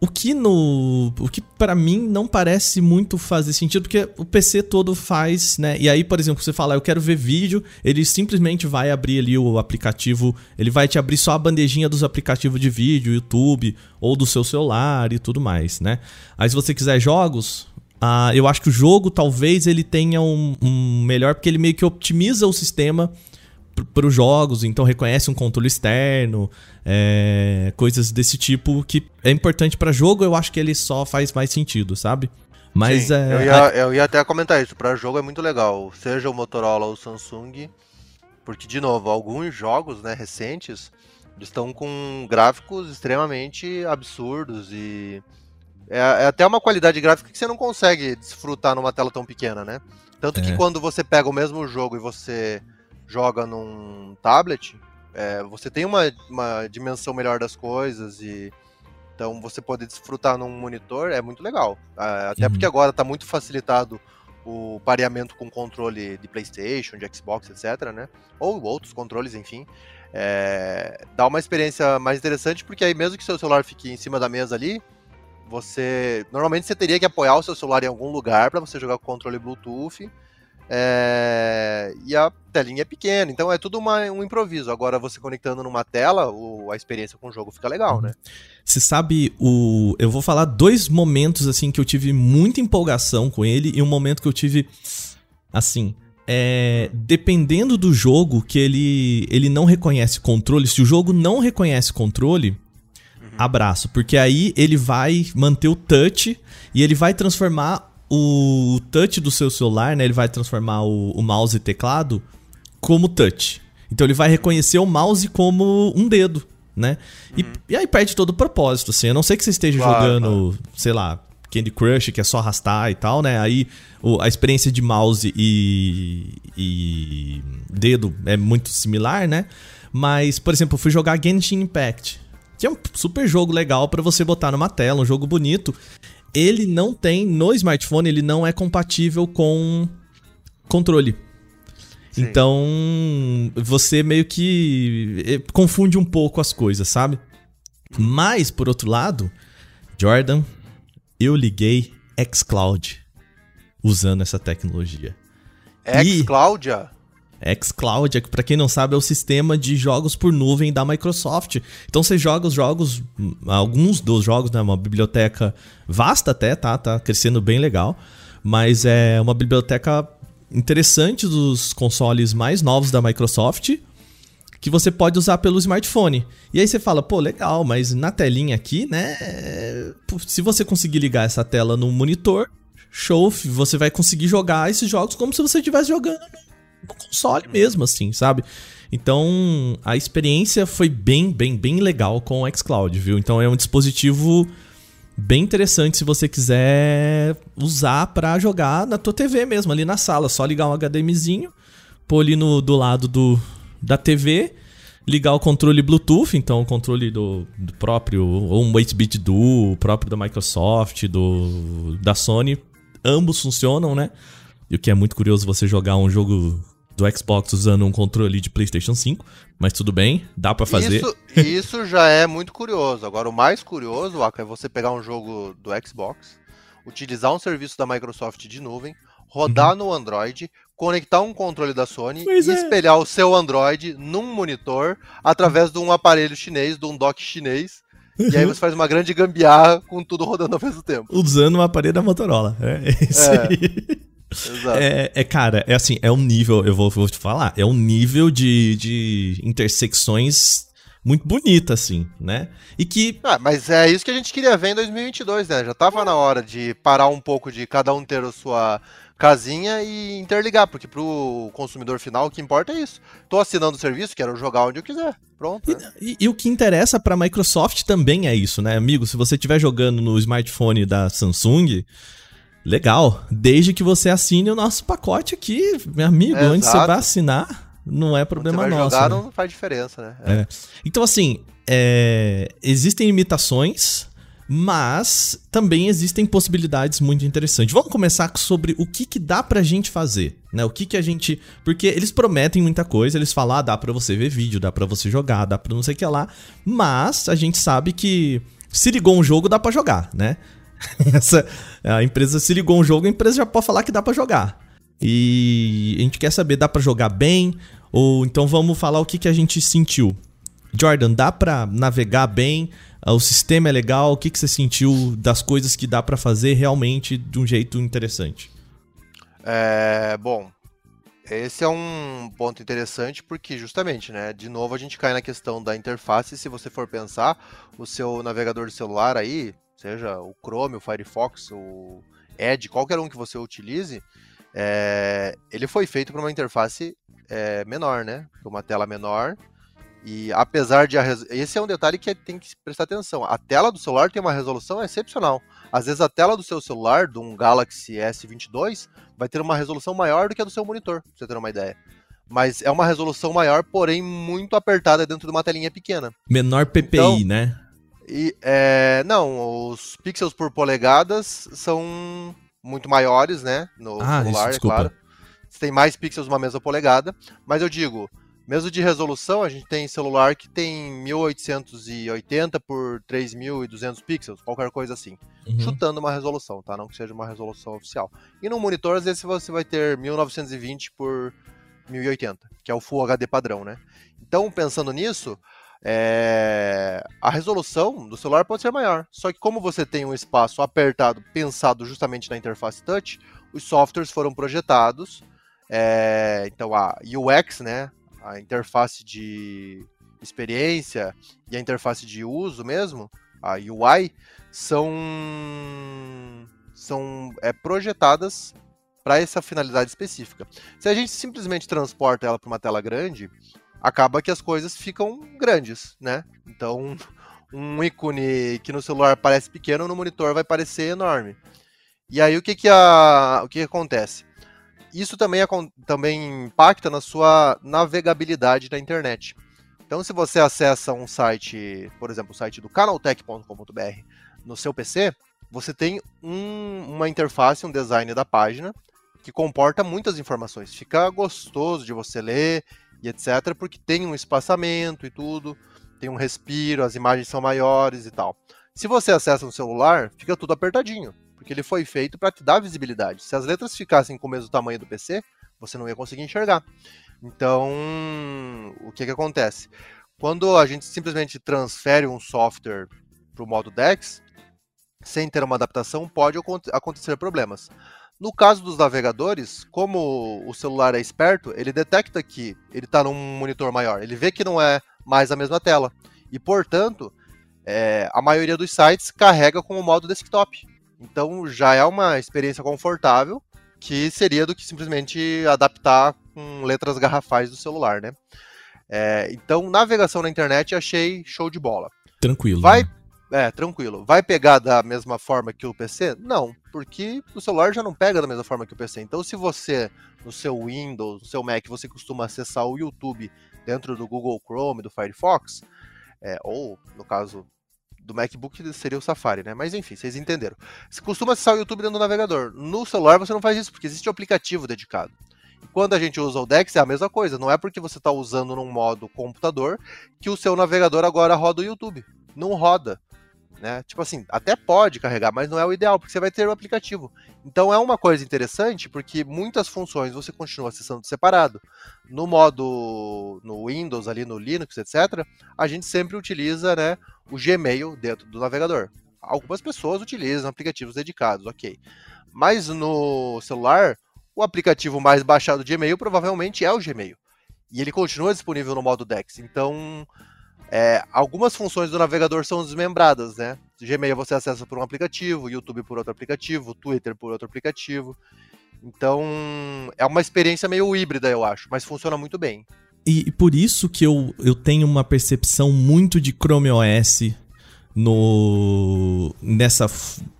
O que no. O que para mim não parece muito fazer sentido, porque o PC todo faz, né? E aí, por exemplo, você fala, eu quero ver vídeo, ele simplesmente vai abrir ali o aplicativo, ele vai te abrir só a bandejinha dos aplicativos de vídeo, YouTube, ou do seu celular e tudo mais, né? Aí se você quiser jogos, Uh, eu acho que o jogo talvez ele tenha um, um, melhor, porque ele meio que optimiza o sistema para os jogos, então reconhece um controle externo, é, coisas desse tipo que é importante para jogo, eu acho que ele só faz mais sentido, sabe? Mas Sim, é, eu, ia, eu ia até comentar isso, para jogo é muito legal, seja o Motorola ou o Samsung, porque de novo, alguns jogos, né, recentes, estão com gráficos extremamente absurdos e é, é, até uma qualidade gráfica que você não consegue desfrutar numa tela tão pequena, né? Tanto que é. quando você pega o mesmo jogo e você joga num tablet, é, você tem uma, uma dimensão melhor das coisas e então você poder desfrutar num monitor é muito legal. Até uhum. porque agora está muito facilitado o pareamento com controle de PlayStation, de Xbox, etc, né? Ou outros controles, enfim. É, dá uma experiência mais interessante porque aí mesmo que seu celular fique em cima da mesa ali, você normalmente você teria que apoiar o seu celular em algum lugar para você jogar com controle Bluetooth é... E a telinha é pequena, então é tudo uma, um improviso. Agora, você conectando numa tela, o, a experiência com o jogo fica legal, né? Você sabe, o eu vou falar dois momentos assim que eu tive muita empolgação com ele e um momento que eu tive assim. É, dependendo do jogo que ele, ele não reconhece controle, se o jogo não reconhece controle, uhum. abraço, porque aí ele vai manter o touch e ele vai transformar o touch do seu celular, né? Ele vai transformar o, o mouse e teclado como touch. Então ele vai reconhecer o mouse como um dedo, né? Uhum. E, e, aí perde todo o propósito, assim. A não sei que você esteja claro, jogando, claro. sei lá, Candy Crush, que é só arrastar e tal, né? Aí o, a experiência de mouse e, e dedo é muito similar, né? Mas, por exemplo, eu fui jogar Genshin Impact, que é um super jogo legal para você botar numa tela, um jogo bonito ele não tem, no smartphone, ele não é compatível com controle. Sim. Então, você meio que eh, confunde um pouco as coisas, sabe? Mas, por outro lado, Jordan, eu liguei xCloud usando essa tecnologia. xCloud? E xCloud, para quem não sabe, é o sistema de jogos por nuvem da Microsoft. Então você joga os jogos, alguns dos jogos, né, uma biblioteca vasta até, tá, tá crescendo bem legal, mas é uma biblioteca interessante dos consoles mais novos da Microsoft que você pode usar pelo smartphone. E aí você fala, pô, legal, mas na telinha aqui, né, se você conseguir ligar essa tela no monitor, show, você vai conseguir jogar esses jogos como se você estivesse jogando no console mesmo, assim, sabe? Então, a experiência foi bem, bem, bem legal com o xCloud, viu? Então, é um dispositivo bem interessante se você quiser usar para jogar na tua TV mesmo, ali na sala. Só ligar um HDMizinho, pôr ali no, do lado do, da TV, ligar o controle Bluetooth, então o controle do, do próprio, ou um 8-bit Duo, próprio da Microsoft, do da Sony, ambos funcionam, né? E o que é muito curioso você jogar um jogo do Xbox usando um controle de PlayStation 5, mas tudo bem, dá para fazer. Isso, isso já é muito curioso. Agora, o mais curioso, Aka, é você pegar um jogo do Xbox, utilizar um serviço da Microsoft de nuvem, rodar uhum. no Android, conectar um controle da Sony pois e é. espelhar o seu Android num monitor através de um aparelho chinês, de um dock chinês. E aí você faz uma grande gambiarra com tudo rodando ao mesmo tempo. Usando um aparelho da Motorola. É isso é. aí. Exato. É, é, cara, é assim, é um nível, eu vou, vou te falar, é um nível de, de intersecções muito bonita, assim, né? E que. Ah, mas é isso que a gente queria ver em 2022, né? Já tava na hora de parar um pouco de cada um ter a sua casinha e interligar, porque pro consumidor final o que importa é isso. Tô assinando o serviço, quero jogar onde eu quiser. Pronto. Né? E, e, e, o que interessa pra Microsoft também é isso, né, amigo? Se você estiver jogando no smartphone da Samsung. Legal, desde que você assine o nosso pacote aqui, meu amigo, é, onde exato. você vai assinar, não é problema você vai nosso. Jogar né? não faz diferença, né? É. É. Então, assim, é, existem limitações, mas também existem possibilidades muito interessantes. Vamos começar sobre o que, que dá pra gente fazer, né? O que que a gente... Porque eles prometem muita coisa, eles falam, ah, dá pra você ver vídeo, dá pra você jogar, dá pra não sei o que lá, mas a gente sabe que se ligou um jogo, dá pra jogar, né? Essa, a empresa se ligou um jogo, a empresa já pode falar que dá para jogar. E a gente quer saber, dá para jogar bem? Ou então vamos falar o que, que a gente sentiu. Jordan, dá para navegar bem? Ah, o sistema é legal? O que, que você sentiu das coisas que dá para fazer realmente de um jeito interessante? É, bom, esse é um ponto interessante porque justamente, né, de novo a gente cai na questão da interface, se você for pensar, o seu navegador de celular aí, seja o Chrome, o Firefox, o Edge, qualquer um que você utilize, é, ele foi feito para uma interface é, menor, né? Para uma tela menor. E apesar de. Res... Esse é um detalhe que tem que prestar atenção. A tela do celular tem uma resolução excepcional. Às vezes a tela do seu celular, de um Galaxy S22, vai ter uma resolução maior do que a do seu monitor, pra você ter uma ideia. Mas é uma resolução maior, porém muito apertada dentro de uma telinha pequena. Menor PPI, então, né? E, é, não, os pixels por polegadas são muito maiores, né? No ah, celular, isso, é claro. Você tem mais pixels numa mesma polegada. Mas eu digo, mesmo de resolução, a gente tem celular que tem 1880 por 3200 pixels, qualquer coisa assim. Uhum. Chutando uma resolução, tá? Não que seja uma resolução oficial. E no monitor, às vezes, você vai ter 1920 por 1080, que é o Full HD padrão, né? Então, pensando nisso, é... a resolução do celular pode ser maior. Só que como você tem um espaço apertado, pensado justamente na interface touch, os softwares foram projetados. É... Então a UX, né, a interface de experiência e a interface de uso mesmo, a UI, são são é, projetadas para essa finalidade específica. Se a gente simplesmente transporta ela para uma tela grande, acaba que as coisas ficam grandes, né? Então, um ícone que no celular parece pequeno, no monitor vai parecer enorme. E aí o que que, a, o que, que acontece? Isso também, também impacta na sua navegabilidade da internet. Então, se você acessa um site, por exemplo, o site do canaltech.com.br no seu PC, você tem um, uma interface, um design da página que comporta muitas informações. Fica gostoso de você ler e etc, porque tem um espaçamento e tudo, tem um respiro, as imagens são maiores e tal. Se você acessa no celular, fica tudo apertadinho, porque ele foi feito para te dar visibilidade. Se as letras ficassem com o mesmo tamanho do PC, você não ia conseguir enxergar. Então, o que que acontece? Quando a gente simplesmente transfere um software para o modo DeX, sem ter uma adaptação, pode acontecer problemas. No caso dos navegadores, como o celular é esperto, ele detecta que ele está num monitor maior, ele vê que não é mais a mesma tela. E, portanto, é, a maioria dos sites carrega com o modo desktop. Então já é uma experiência confortável que seria do que simplesmente adaptar com letras garrafais do celular, né? É, então, navegação na internet achei show de bola. Tranquilo. Vai, né? É, tranquilo. Vai pegar da mesma forma que o PC? Não, porque o celular já não pega da mesma forma que o PC. Então, se você, no seu Windows, no seu Mac, você costuma acessar o YouTube dentro do Google Chrome, do Firefox, é, ou, no caso do MacBook, seria o Safari, né? Mas enfim, vocês entenderam. Você costuma acessar o YouTube dentro do navegador. No celular você não faz isso, porque existe um aplicativo dedicado. Quando a gente usa o Dex, é a mesma coisa. Não é porque você está usando num modo computador que o seu navegador agora roda o YouTube. Não roda né? Tipo assim, até pode carregar, mas não é o ideal, porque você vai ter o aplicativo. Então é uma coisa interessante, porque muitas funções você continua acessando separado. No modo no Windows, ali no Linux, etc., a gente sempre utiliza né, o Gmail dentro do navegador. Algumas pessoas utilizam aplicativos dedicados, ok. Mas no celular, o aplicativo mais baixado de e-mail provavelmente é o Gmail. E ele continua disponível no modo Dex. Então, é, algumas funções do navegador são desmembradas, né? Gmail você acessa por um aplicativo, YouTube por outro aplicativo, Twitter por outro aplicativo. Então, é uma experiência meio híbrida, eu acho, mas funciona muito bem. E, e por isso que eu, eu tenho uma percepção muito de Chrome OS no nessa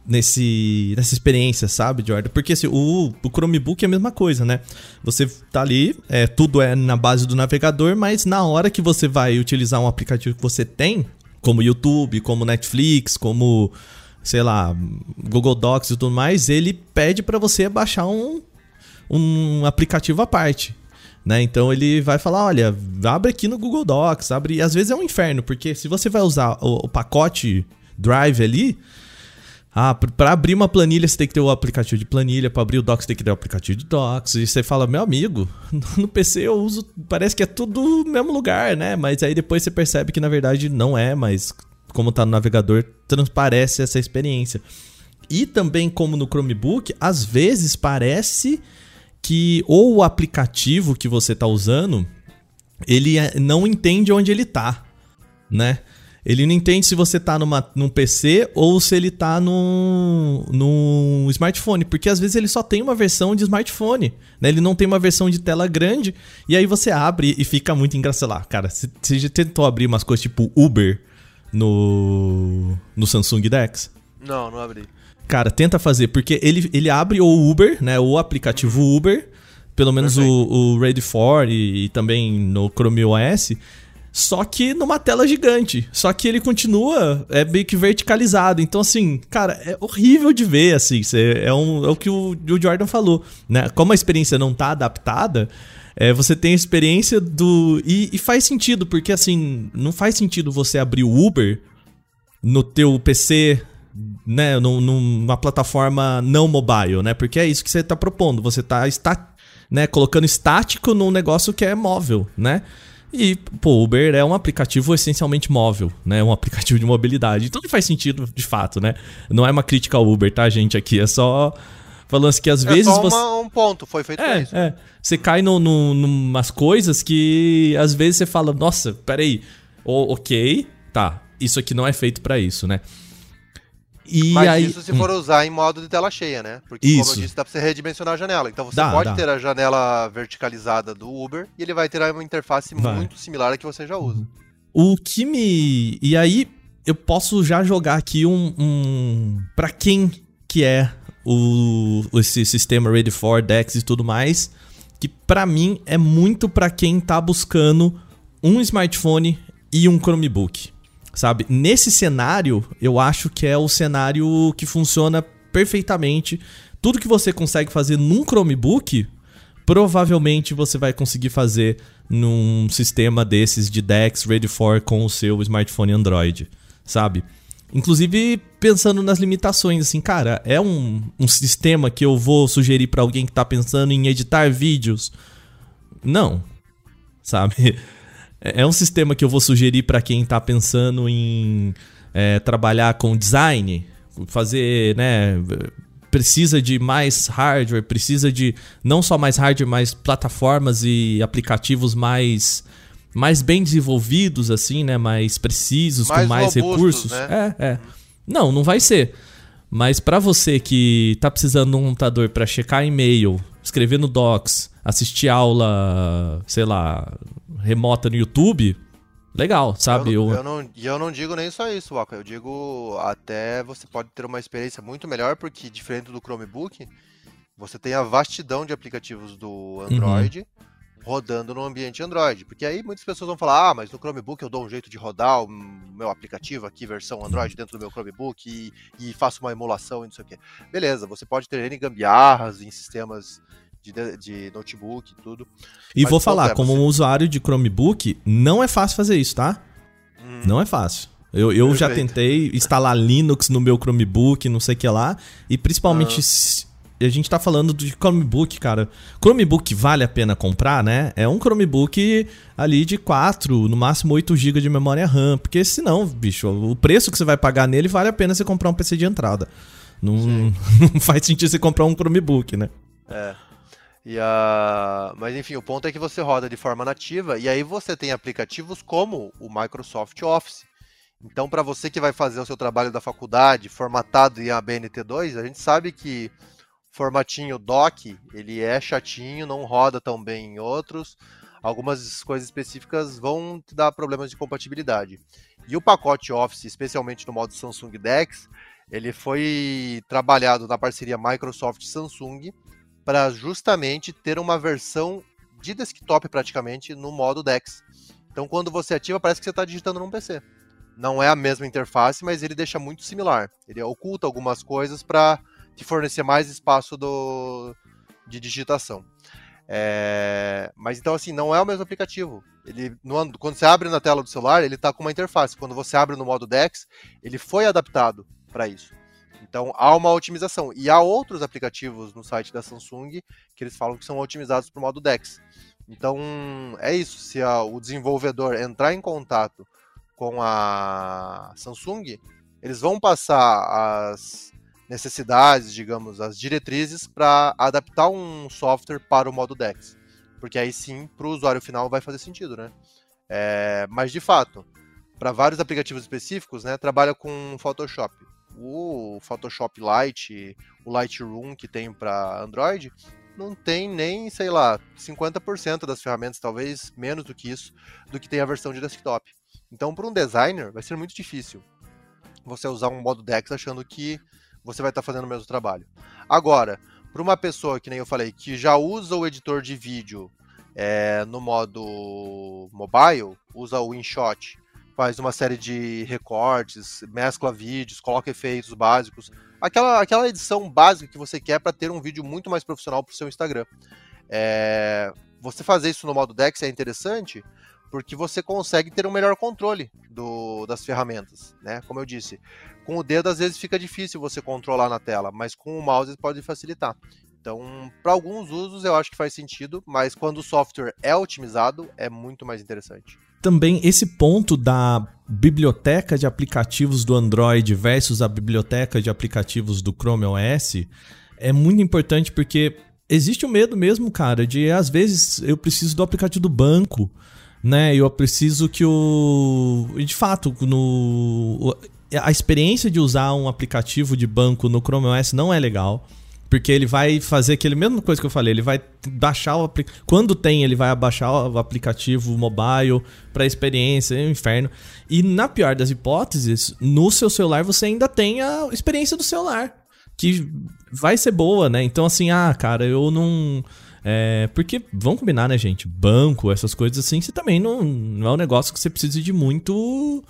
nesse nessa experiência, sabe, Jordan? Porque assim, o, o Chromebook é a mesma coisa, né? Você tá ali, é, tudo é na base do navegador, mas na hora que você vai utilizar um aplicativo que você tem, como YouTube, como Netflix, como sei lá, Google Docs e tudo mais, ele pede para você baixar um um aplicativo à parte. Né? Então ele vai falar, olha, abre aqui no Google Docs, abre. Às vezes é um inferno, porque se você vai usar o, o pacote Drive ali, ah, para abrir uma planilha você tem que ter o aplicativo de planilha, para abrir o Docs tem que ter o aplicativo de Docs. E você fala, meu amigo, no PC eu uso, parece que é tudo no mesmo lugar, né? Mas aí depois você percebe que na verdade não é, mas como tá no navegador, transparece essa experiência. E também como no Chromebook, às vezes parece que ou o aplicativo que você está usando, ele é, não entende onde ele está, né? Ele não entende se você está numa, num PC ou se ele está num, num smartphone, porque às vezes ele só tem uma versão de smartphone, né? Ele não tem uma versão de tela grande, e aí você abre e fica muito engraçado lá. Cara, você já tentou abrir umas coisas tipo Uber no, no Samsung Dex? Não, não abri. Cara, tenta fazer, porque ele, ele abre o Uber, né? O aplicativo Uber, pelo menos o, o Ready for e, e, também no Chrome OS. Só que numa tela gigante. Só que ele continua é meio que verticalizado. Então, assim, cara, é horrível de ver, assim. Cê, é, um, é o que o, o Jordan falou. Né? Como a experiência não tá adaptada, é, você tem a experiência do. E, e, faz sentido, porque assim, não faz sentido você abrir o Uber no teu PC né, numa plataforma não mobile, né? Porque é isso que você está propondo. Você está está, né, colocando estático num negócio que é móvel, né? E, pô, Uber é um aplicativo essencialmente móvel, né? Um aplicativo de mobilidade. Então faz sentido, de fato, né? Não é uma crítica ao Uber, tá, gente? Aqui é só falando assim que às é vezes só uma, você... um ponto, foi feito é, isso. É. Você cai no, no, numas coisas que às vezes você fala, nossa, peraí, oh, ok, tá, isso aqui não é feito para isso, né? E Mas aí... isso se for hum. usar em modo de tela cheia, né? Porque, isso. como eu disse, dá pra você redimensionar a janela. Então você dá, pode dá. ter a janela verticalizada do Uber e ele vai ter uma interface vai. muito similar à que você já usa. O que me. E aí, eu posso já jogar aqui um. um... para quem que é o esse sistema Ready for Dex e tudo mais, que para mim é muito para quem tá buscando um smartphone e um Chromebook sabe? Nesse cenário, eu acho que é o cenário que funciona perfeitamente. Tudo que você consegue fazer num Chromebook, provavelmente você vai conseguir fazer num sistema desses de DeX Ready for com o seu smartphone Android, sabe? Inclusive pensando nas limitações, assim, cara, é um, um sistema que eu vou sugerir para alguém que tá pensando em editar vídeos? Não, sabe? É, é um sistema que eu vou sugerir para quem está pensando em é, trabalhar com design, fazer, né? Precisa de mais hardware, precisa de não só mais hardware, mas plataformas e aplicativos mais mais bem desenvolvidos, assim, né? Mais precisos, mais com mais robustos, recursos. Né? É, é. Não, não vai ser. Mas para você que tá precisando de um computador para checar e-mail, escrever no Docs, assistir aula, sei lá, remota no YouTube, legal, sabe? Eu, eu, eu não, e eu não digo nem só isso, Waka. Eu digo até você pode ter uma experiência muito melhor, porque diferente do Chromebook, você tem a vastidão de aplicativos do Android. Uhum rodando no ambiente Android. Porque aí muitas pessoas vão falar: ah, mas no Chromebook eu dou um jeito de rodar o meu aplicativo aqui, versão Android, dentro do meu Chromebook e, e faço uma emulação e não sei o quê. Beleza, você pode ter N gambiarras em sistemas de, de notebook e tudo. E Mas vou falar, é, como um usuário de Chromebook, não é fácil fazer isso, tá? Hum. Não é fácil. Eu, eu já tentei instalar Linux no meu Chromebook, não sei o que lá. E principalmente. Ah. A gente tá falando de Chromebook, cara. Chromebook vale a pena comprar, né? É um Chromebook ali de 4, no máximo 8 GB de memória RAM. Porque senão, bicho, o preço que você vai pagar nele vale a pena você comprar um PC de entrada. Não, não faz sentido você comprar um Chromebook, né? É. E, uh, mas enfim, o ponto é que você roda de forma nativa e aí você tem aplicativos como o Microsoft Office. Então, para você que vai fazer o seu trabalho da faculdade formatado em ABNT2, a gente sabe que formatinho doc, ele é chatinho, não roda tão bem em outros. Algumas coisas específicas vão te dar problemas de compatibilidade. E o pacote Office, especialmente no modo Samsung Dex, ele foi trabalhado na parceria Microsoft Samsung para justamente ter uma versão de desktop praticamente no modo DeX. Então, quando você ativa, parece que você está digitando num PC. Não é a mesma interface, mas ele deixa muito similar. Ele oculta algumas coisas para te fornecer mais espaço do, de digitação. É, mas então, assim, não é o mesmo aplicativo. Ele, no, quando você abre na tela do celular, ele está com uma interface. Quando você abre no modo DeX, ele foi adaptado para isso. Então há uma otimização. E há outros aplicativos no site da Samsung que eles falam que são otimizados para o modo DeX. Então é isso. Se a, o desenvolvedor entrar em contato com a Samsung, eles vão passar as necessidades, digamos, as diretrizes para adaptar um software para o modo DeX. Porque aí sim, para o usuário final vai fazer sentido, né? É, mas de fato, para vários aplicativos específicos, né, trabalha com Photoshop o Photoshop Lite, o Lightroom que tem para Android, não tem nem, sei lá, 50% das ferramentas, talvez menos do que isso, do que tem a versão de desktop. Então, para um designer, vai ser muito difícil você usar um modo DeX achando que você vai estar tá fazendo o mesmo trabalho. Agora, para uma pessoa que nem eu falei, que já usa o editor de vídeo é, no modo mobile, usa o InShot faz uma série de recortes, mescla vídeos, coloca efeitos básicos. Aquela, aquela edição básica que você quer para ter um vídeo muito mais profissional para o seu Instagram. É, você fazer isso no modo Dex é interessante porque você consegue ter um melhor controle do, das ferramentas, né? Como eu disse, com o dedo às vezes fica difícil você controlar na tela, mas com o mouse pode facilitar. Então, para alguns usos eu acho que faz sentido, mas quando o software é otimizado, é muito mais interessante também esse ponto da biblioteca de aplicativos do Android versus a biblioteca de aplicativos do Chrome OS é muito importante porque existe o medo mesmo, cara, de às vezes eu preciso do aplicativo do banco, né? Eu preciso que o de fato no a experiência de usar um aplicativo de banco no Chrome OS não é legal. Porque ele vai fazer aquele mesma coisa que eu falei, ele vai baixar o quando tem, ele vai abaixar o aplicativo mobile para experiência, é um inferno. E na pior das hipóteses, no seu celular você ainda tem a experiência do celular, que vai ser boa, né? Então assim, ah, cara, eu não é, porque, vamos combinar, né, gente? Banco, essas coisas assim, você também não, não é um negócio que você precisa de muito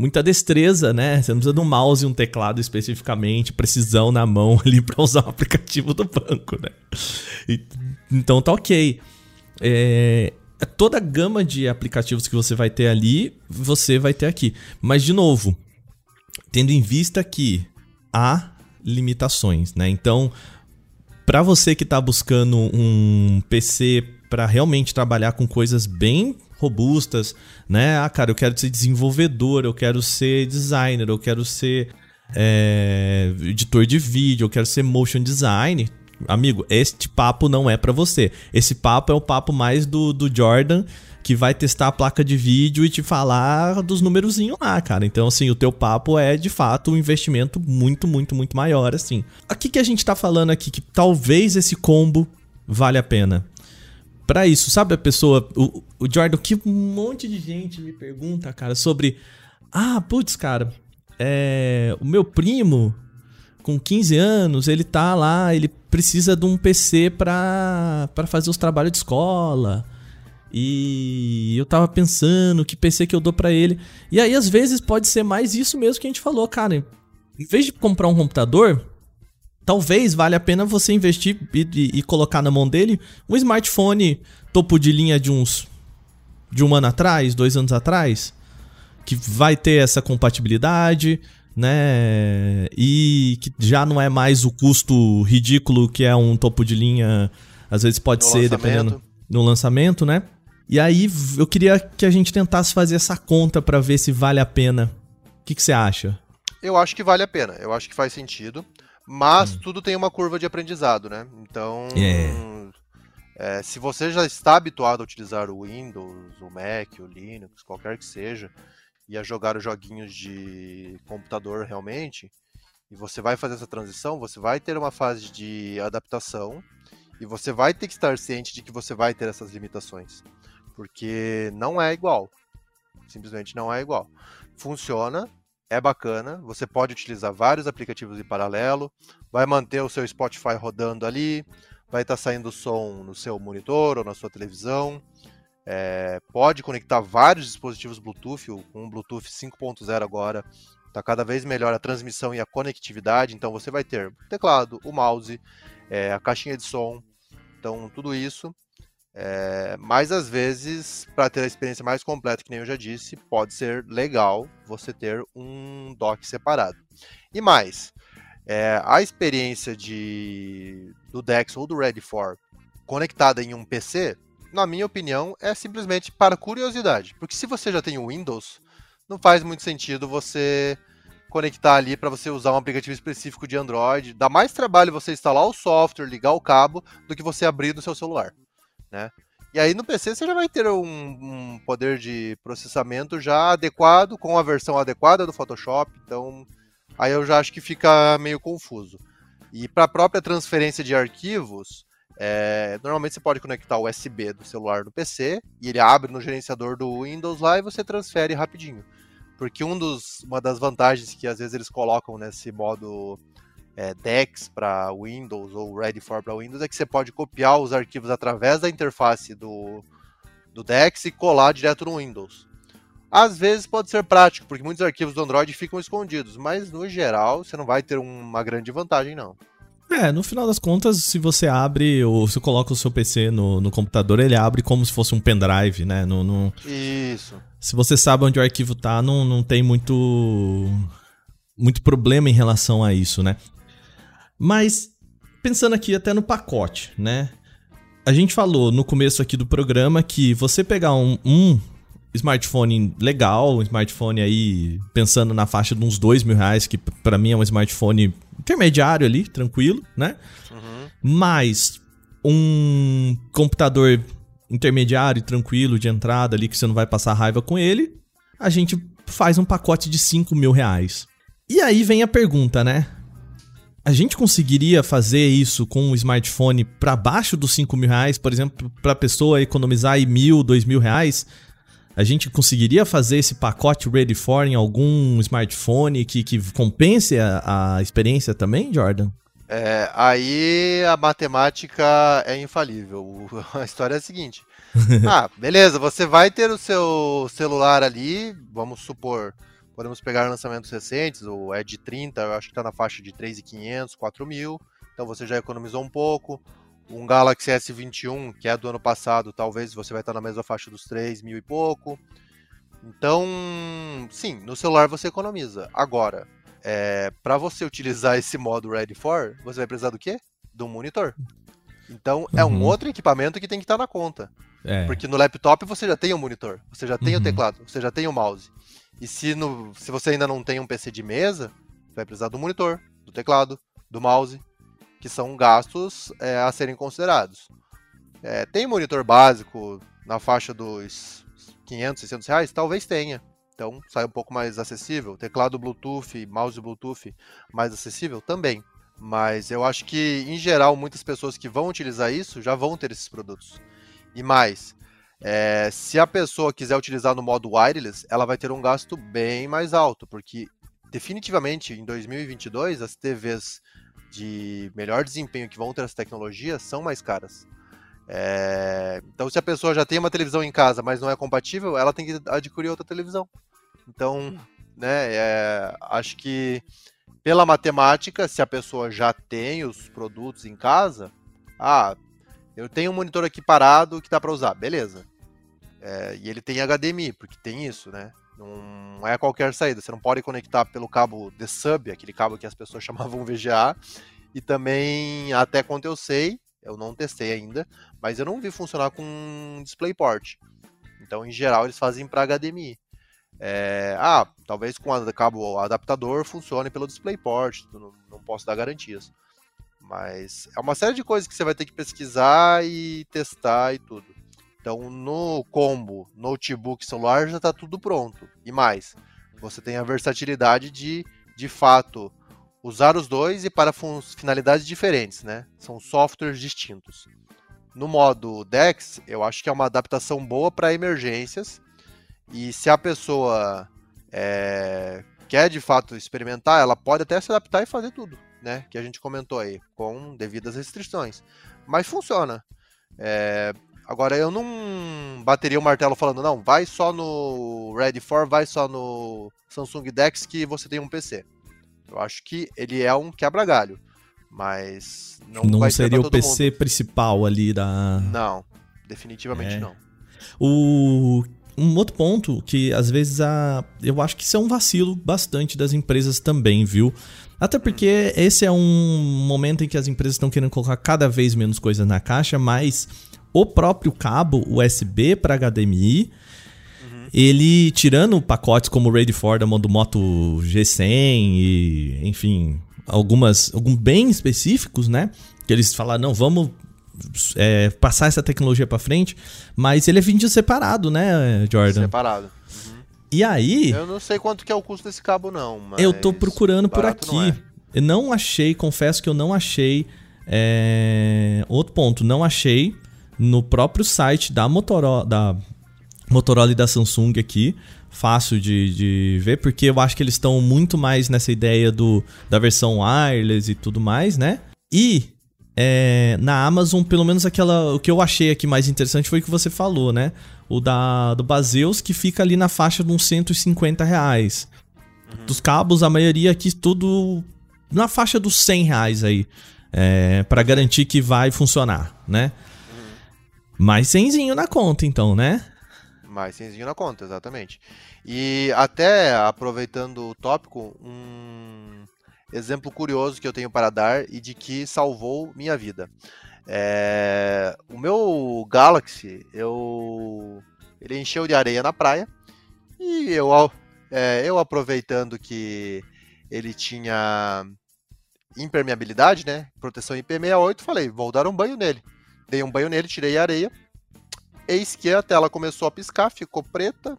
muita destreza, né? Você não precisa de um mouse e um teclado especificamente, precisão na mão ali para usar o aplicativo do banco, né? E, então tá ok. É, toda a gama de aplicativos que você vai ter ali, você vai ter aqui. Mas, de novo, tendo em vista que há limitações, né? Então, para você que está buscando um PC para realmente trabalhar com coisas bem robustas, né? Ah, cara, eu quero ser desenvolvedor, eu quero ser designer, eu quero ser é, editor de vídeo, eu quero ser motion design. Amigo, este papo não é para você. Esse papo é o papo mais do, do Jordan, que vai testar a placa de vídeo e te falar dos númerozinhos lá, cara. Então, assim, o teu papo é de fato um investimento muito, muito, muito maior, assim. Aqui que a gente tá falando aqui que talvez esse combo vale a pena para isso, sabe a pessoa, o, o Jordan, que um monte de gente me pergunta, cara, sobre, ah, putz, cara, é, o meu primo com 15 anos, ele tá lá, ele precisa de um PC pra, pra fazer os trabalhos de escola. E eu tava pensando que PC que eu dou para ele. E aí, às vezes, pode ser mais isso mesmo que a gente falou, cara. Em vez de comprar um computador, talvez valha a pena você investir e, e, e, colocar na mão dele um smartphone topo de linha de uns de um ano atrás, dois anos atrás, que vai ter essa compatibilidade, né? E que já não é mais o custo ridículo que é um topo de linha, às vezes pode no ser lançamento. dependendo no lançamento, né? E aí eu queria que a gente tentasse fazer essa conta para ver se vale a pena. O que, que você acha? Eu acho que vale a pena. Eu acho que faz sentido. Mas hum. tudo tem uma curva de aprendizado, né? Então. É. É, se você já está habituado a utilizar o Windows, o Mac, o Linux, qualquer que seja, e a jogar os joguinhos de computador realmente, e você vai fazer essa transição, você vai ter uma fase de adaptação e você vai ter que estar ciente de que você vai ter essas limitações, porque não é igual. Simplesmente não é igual. Funciona, é bacana, você pode utilizar vários aplicativos em paralelo, vai manter o seu Spotify rodando ali, vai estar tá saindo som no seu monitor ou na sua televisão. É, pode conectar vários dispositivos Bluetooth, com o Bluetooth 5.0 agora está cada vez melhor a transmissão e a conectividade, então você vai ter o teclado, o mouse, é, a caixinha de som, então tudo isso. É, mas às vezes, para ter a experiência mais completa, que nem eu já disse, pode ser legal você ter um dock separado. E mais, é, a experiência de, do Dex ou do Ready for conectada em um PC, na minha opinião, é simplesmente para curiosidade. Porque se você já tem o Windows, não faz muito sentido você conectar ali para você usar um aplicativo específico de Android. Dá mais trabalho você instalar o software, ligar o cabo, do que você abrir no seu celular, né? E aí no PC você já vai ter um, um poder de processamento já adequado, com a versão adequada do Photoshop, então aí eu já acho que fica meio confuso. E para a própria transferência de arquivos, é, normalmente você pode conectar o USB do celular no PC e ele abre no gerenciador do Windows lá e você transfere rapidinho. Porque um dos, uma das vantagens que às vezes eles colocam nesse modo é, DeX para Windows ou Ready for para Windows é que você pode copiar os arquivos através da interface do, do DeX e colar direto no Windows. Às vezes pode ser prático, porque muitos arquivos do Android ficam escondidos, mas no geral você não vai ter uma grande vantagem, não. É, no final das contas, se você abre ou se coloca o seu PC no, no computador, ele abre como se fosse um pendrive, né? No, no... Isso. Se você sabe onde o arquivo tá, não, não tem muito, muito problema em relação a isso, né? Mas, pensando aqui até no pacote, né? A gente falou no começo aqui do programa que você pegar um, um smartphone legal, um smartphone aí pensando na faixa de uns dois mil reais, que para mim é um smartphone intermediário ali, tranquilo, né? Uhum. Mas um computador intermediário, tranquilo, de entrada ali, que você não vai passar raiva com ele, a gente faz um pacote de 5 mil reais. E aí vem a pergunta, né? A gente conseguiria fazer isso com um smartphone para baixo dos 5 mil reais, por exemplo, para a pessoa economizar aí mil, dois mil reais? A gente conseguiria fazer esse pacote Ready for em algum smartphone que, que compense a, a experiência também, Jordan? É, aí a matemática é infalível. A história é a seguinte. ah, beleza, você vai ter o seu celular ali, vamos supor, podemos pegar lançamentos recentes, o Edge 30, eu acho que está na faixa de 3.500, 4.000, então você já economizou um pouco um Galaxy S21, que é do ano passado, talvez você vai estar na mesma faixa dos 3 mil e pouco. Então, sim, no celular você economiza. Agora, é, para você utilizar esse modo Ready for, você vai precisar do quê? Do monitor. Então, é um uhum. outro equipamento que tem que estar na conta. É. Porque no laptop você já tem o um monitor, você já tem uhum. o teclado, você já tem o mouse. E se, no, se você ainda não tem um PC de mesa, vai precisar do monitor, do teclado, do mouse que são gastos é, a serem considerados. É, tem monitor básico na faixa dos 500, 600 reais? Talvez tenha. Então sai um pouco mais acessível. Teclado Bluetooth, mouse Bluetooth mais acessível também. Mas eu acho que, em geral, muitas pessoas que vão utilizar isso já vão ter esses produtos. E mais, é, se a pessoa quiser utilizar no modo wireless, ela vai ter um gasto bem mais alto, porque definitivamente em 2022 as TVs de melhor desempenho que vão ter essa tecnologia são mais caras. É... Então, se a pessoa já tem uma televisão em casa, mas não é compatível, ela tem que adquirir outra televisão. Então, né, é... acho que pela matemática, se a pessoa já tem os produtos em casa, ah, eu tenho um monitor aqui parado que dá para usar, beleza. É... e ele tem HDMI, porque tem isso, né? Não é qualquer saída. Você não pode conectar pelo cabo de sub, aquele cabo que as pessoas chamavam VGA. E também, até quanto eu sei, eu não testei ainda, mas eu não vi funcionar com DisplayPort. Então, em geral, eles fazem para HDMI. É, ah, talvez com o cabo adaptador funcione pelo DisplayPort, não, não posso dar garantias. Mas é uma série de coisas que você vai ter que pesquisar e testar e tudo. Então, no combo, notebook, celular, já está tudo pronto. E mais, você tem a versatilidade de, de fato, usar os dois e para finalidades diferentes, né? São softwares distintos. No modo DeX, eu acho que é uma adaptação boa para emergências. E se a pessoa é, quer de fato experimentar, ela pode até se adaptar e fazer tudo, né? Que a gente comentou aí, com devidas restrições. Mas funciona. É, Agora, eu não bateria o martelo falando, não, vai só no Ready for, vai só no Samsung Dex que você tem um PC. Eu acho que ele é um quebra-galho, mas não, não seria o PC mundo. principal ali da. Não, definitivamente é. não. O um outro ponto que às vezes a eu acho que isso é um vacilo bastante das empresas também, viu? Até porque esse é um momento em que as empresas estão querendo colocar cada vez menos coisas na caixa, mas o próprio cabo USB para HDMI, uhum. ele tirando pacotes como o Ready for da do Moto G100 e, enfim, algumas, alguns bem específicos, né? Que eles falaram, não, vamos é, passar essa tecnologia para frente, mas ele é vendido separado, né, Jordan? Separado. Uhum. E aí? Eu não sei quanto que é o custo desse cabo não, Eu tô procurando por aqui. Não é. Eu não achei, confesso que eu não achei é... outro ponto, não achei no próprio site da Motorola, da Motorola e da Samsung aqui. Fácil de, de ver, porque eu acho que eles estão muito mais nessa ideia do, da versão wireless e tudo mais, né? E é, na Amazon, pelo menos aquela. O que eu achei aqui mais interessante foi o que você falou, né? O da do Baseus, que fica ali na faixa de uns 150 reais. Uhum. Dos cabos, a maioria aqui tudo na faixa dos 100 reais aí. É, para garantir que vai funcionar, né? Mais cenzinho na conta, então, né? Mais cenzinho na conta, exatamente. E até aproveitando o tópico, um exemplo curioso que eu tenho para dar e de que salvou minha vida. É... O meu Galaxy, eu ele encheu de areia na praia e eu, é, eu aproveitando que ele tinha impermeabilidade, né? Proteção IP68, falei, vou dar um banho nele. Dei um banho nele, tirei a areia. Eis que a tela começou a piscar, ficou preta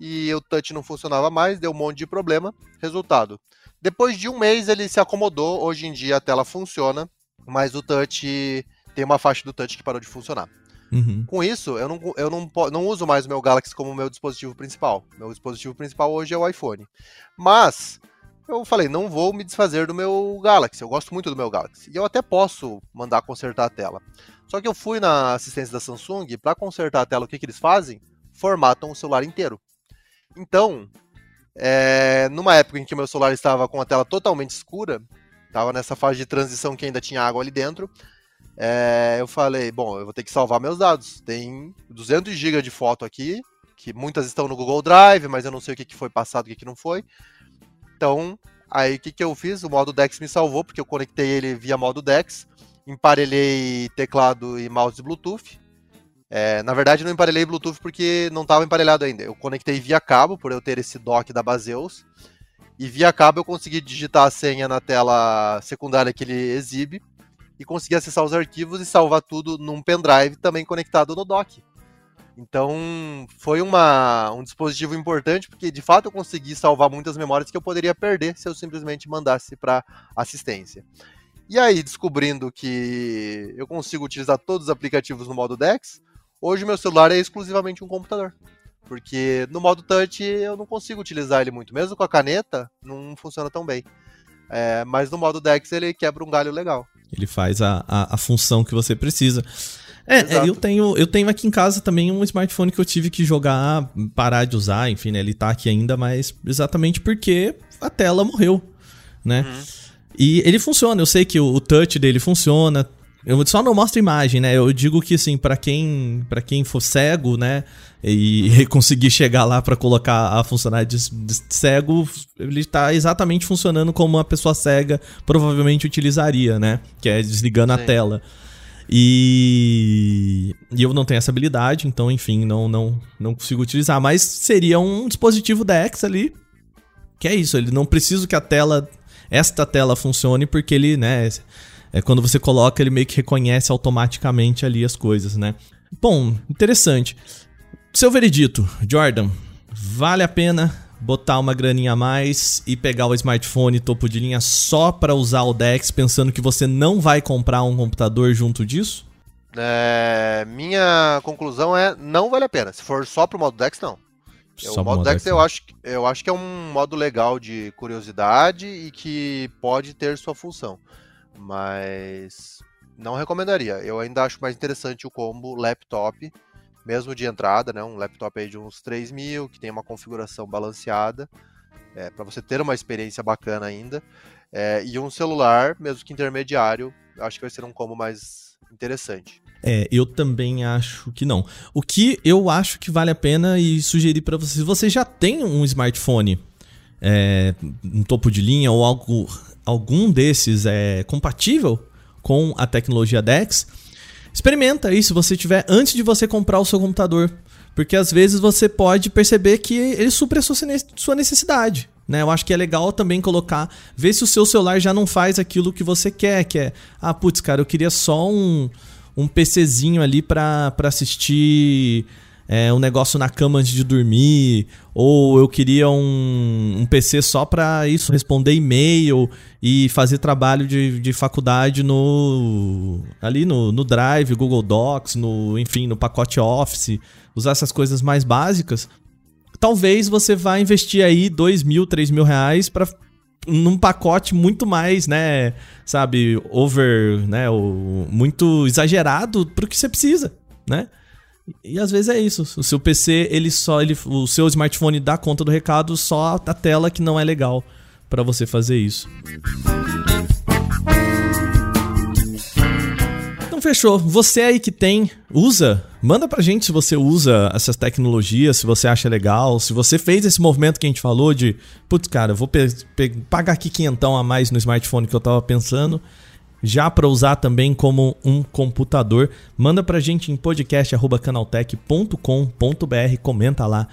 e o touch não funcionava mais, deu um monte de problema. Resultado: depois de um mês ele se acomodou. Hoje em dia a tela funciona, mas o touch tem uma faixa do touch que parou de funcionar. Uhum. Com isso, eu, não, eu não, não uso mais o meu Galaxy como meu dispositivo principal. Meu dispositivo principal hoje é o iPhone. Mas eu falei, não vou me desfazer do meu Galaxy. Eu gosto muito do meu Galaxy. E eu até posso mandar consertar a tela. Só que eu fui na assistência da Samsung para consertar a tela. O que, que eles fazem? Formatam o celular inteiro. Então, é, numa época em que meu celular estava com a tela totalmente escura, estava nessa fase de transição que ainda tinha água ali dentro, é, eu falei, bom, eu vou ter que salvar meus dados. Tem 200 GB de foto aqui, que muitas estão no Google Drive, mas eu não sei o que, que foi passado, o que, que não foi. Então, aí o que, que eu fiz? O modo Dex me salvou, porque eu conectei ele via modo Dex emparelhei teclado e mouse Bluetooth. É, na verdade, não emparelhei Bluetooth porque não estava emparelhado ainda. Eu conectei via cabo, por eu ter esse dock da Baseus. E via cabo eu consegui digitar a senha na tela secundária que ele exibe. E consegui acessar os arquivos e salvar tudo num pendrive também conectado no dock. Então foi uma, um dispositivo importante porque de fato eu consegui salvar muitas memórias que eu poderia perder se eu simplesmente mandasse para assistência. E aí, descobrindo que eu consigo utilizar todos os aplicativos no modo DeX, hoje meu celular é exclusivamente um computador. Porque no modo touch eu não consigo utilizar ele muito. Mesmo com a caneta, não funciona tão bem. É, mas no modo DeX ele quebra um galho legal. Ele faz a, a, a função que você precisa. É, é, eu tenho, eu tenho aqui em casa também um smartphone que eu tive que jogar, parar de usar, enfim, né, ele tá aqui ainda, mas exatamente porque a tela morreu, né? Uhum. E ele funciona, eu sei que o, o touch dele funciona. Eu só não mostro imagem, né? Eu digo que assim, para quem para quem for cego, né, e conseguir chegar lá para colocar a funcionalidade de, de cego, ele tá exatamente funcionando como uma pessoa cega provavelmente utilizaria, né? Que é desligando Sim. a tela. E, e eu não tenho essa habilidade, então, enfim, não, não, não consigo utilizar. Mas seria um dispositivo DeX ali. Que é isso, ele não precisa que a tela esta tela funcione porque ele, né, É quando você coloca, ele meio que reconhece automaticamente ali as coisas, né? Bom, interessante. Seu veredito, Jordan, vale a pena botar uma graninha a mais e pegar o smartphone topo de linha só para usar o Dex, pensando que você não vai comprar um computador junto disso? É, minha conclusão é não vale a pena. Se for só pro modo Dex, não. Só o modo Dex, Dex eu acho, eu acho que é um modo legal de curiosidade e que pode ter sua função. Mas não recomendaria. Eu ainda acho mais interessante o combo laptop, mesmo de entrada, né? Um laptop aí de uns 3 mil, que tem uma configuração balanceada, é, para você ter uma experiência bacana ainda. É, e um celular, mesmo que intermediário, acho que vai ser um combo mais interessante. É, eu também acho que não. O que eu acho que vale a pena e sugerir para você, se você já tem um smartphone é, um topo de linha ou algo, algum desses é compatível com a tecnologia DeX, experimenta isso se você tiver antes de você comprar o seu computador. Porque às vezes você pode perceber que ele supre a sua necessidade. Né? Eu acho que é legal também colocar, ver se o seu celular já não faz aquilo que você quer, que é, ah, putz, cara, eu queria só um, um PCzinho ali para assistir é, um negócio na cama antes de dormir, ou eu queria um, um PC só para isso, responder e-mail e fazer trabalho de, de faculdade no ali no, no Drive, Google Docs, no enfim, no pacote Office, usar essas coisas mais básicas. Talvez você vá investir aí dois mil, três mil reais para num pacote muito mais, né, sabe, over, né, o, muito exagerado pro que você precisa, né? E às vezes é isso. O seu PC, ele só, ele, o seu smartphone dá conta do recado, só a tela que não é legal para você fazer isso. fechou. Você aí que tem, usa. Manda pra gente se você usa essas tecnologias, se você acha legal, se você fez esse movimento que a gente falou de, putz, cara, eu vou pagar aqui quinhentão a mais no smartphone que eu tava pensando, já para usar também como um computador. Manda pra gente em podcast@canaltech.com.br, comenta lá,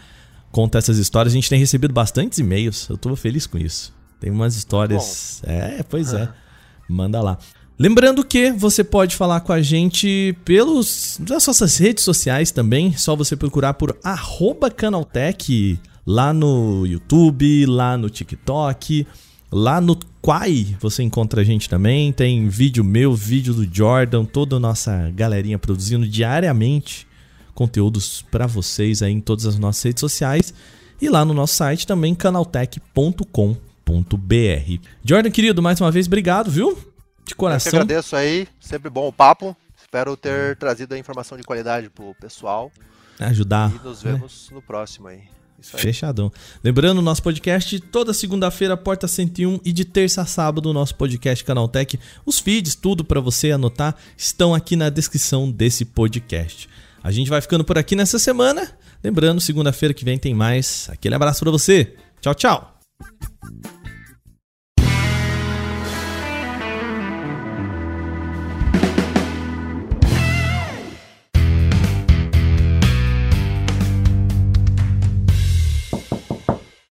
conta essas histórias. A gente tem recebido bastantes e-mails. Eu tô feliz com isso. Tem umas histórias. Bom. É, pois é. Manda lá. Lembrando que você pode falar com a gente pelos nas nossas redes sociais também, só você procurar por @canaltech lá no YouTube, lá no TikTok, lá no Quai, você encontra a gente também, tem vídeo meu, vídeo do Jordan, toda a nossa galerinha produzindo diariamente conteúdos para vocês aí em todas as nossas redes sociais e lá no nosso site também canaltech.com.br. Jordan, querido, mais uma vez obrigado, viu? De coração. Eu agradeço aí, sempre bom o papo. Espero ter trazido a informação de qualidade pro pessoal. Ajudar. E nos vemos né? no próximo aí. Fechadão. Lembrando, nosso podcast toda segunda-feira, Porta 101 e de terça a sábado, nosso podcast Canaltech. Os feeds, tudo para você anotar, estão aqui na descrição desse podcast. A gente vai ficando por aqui nessa semana. Lembrando, segunda-feira que vem tem mais. Aquele abraço para você. Tchau, tchau.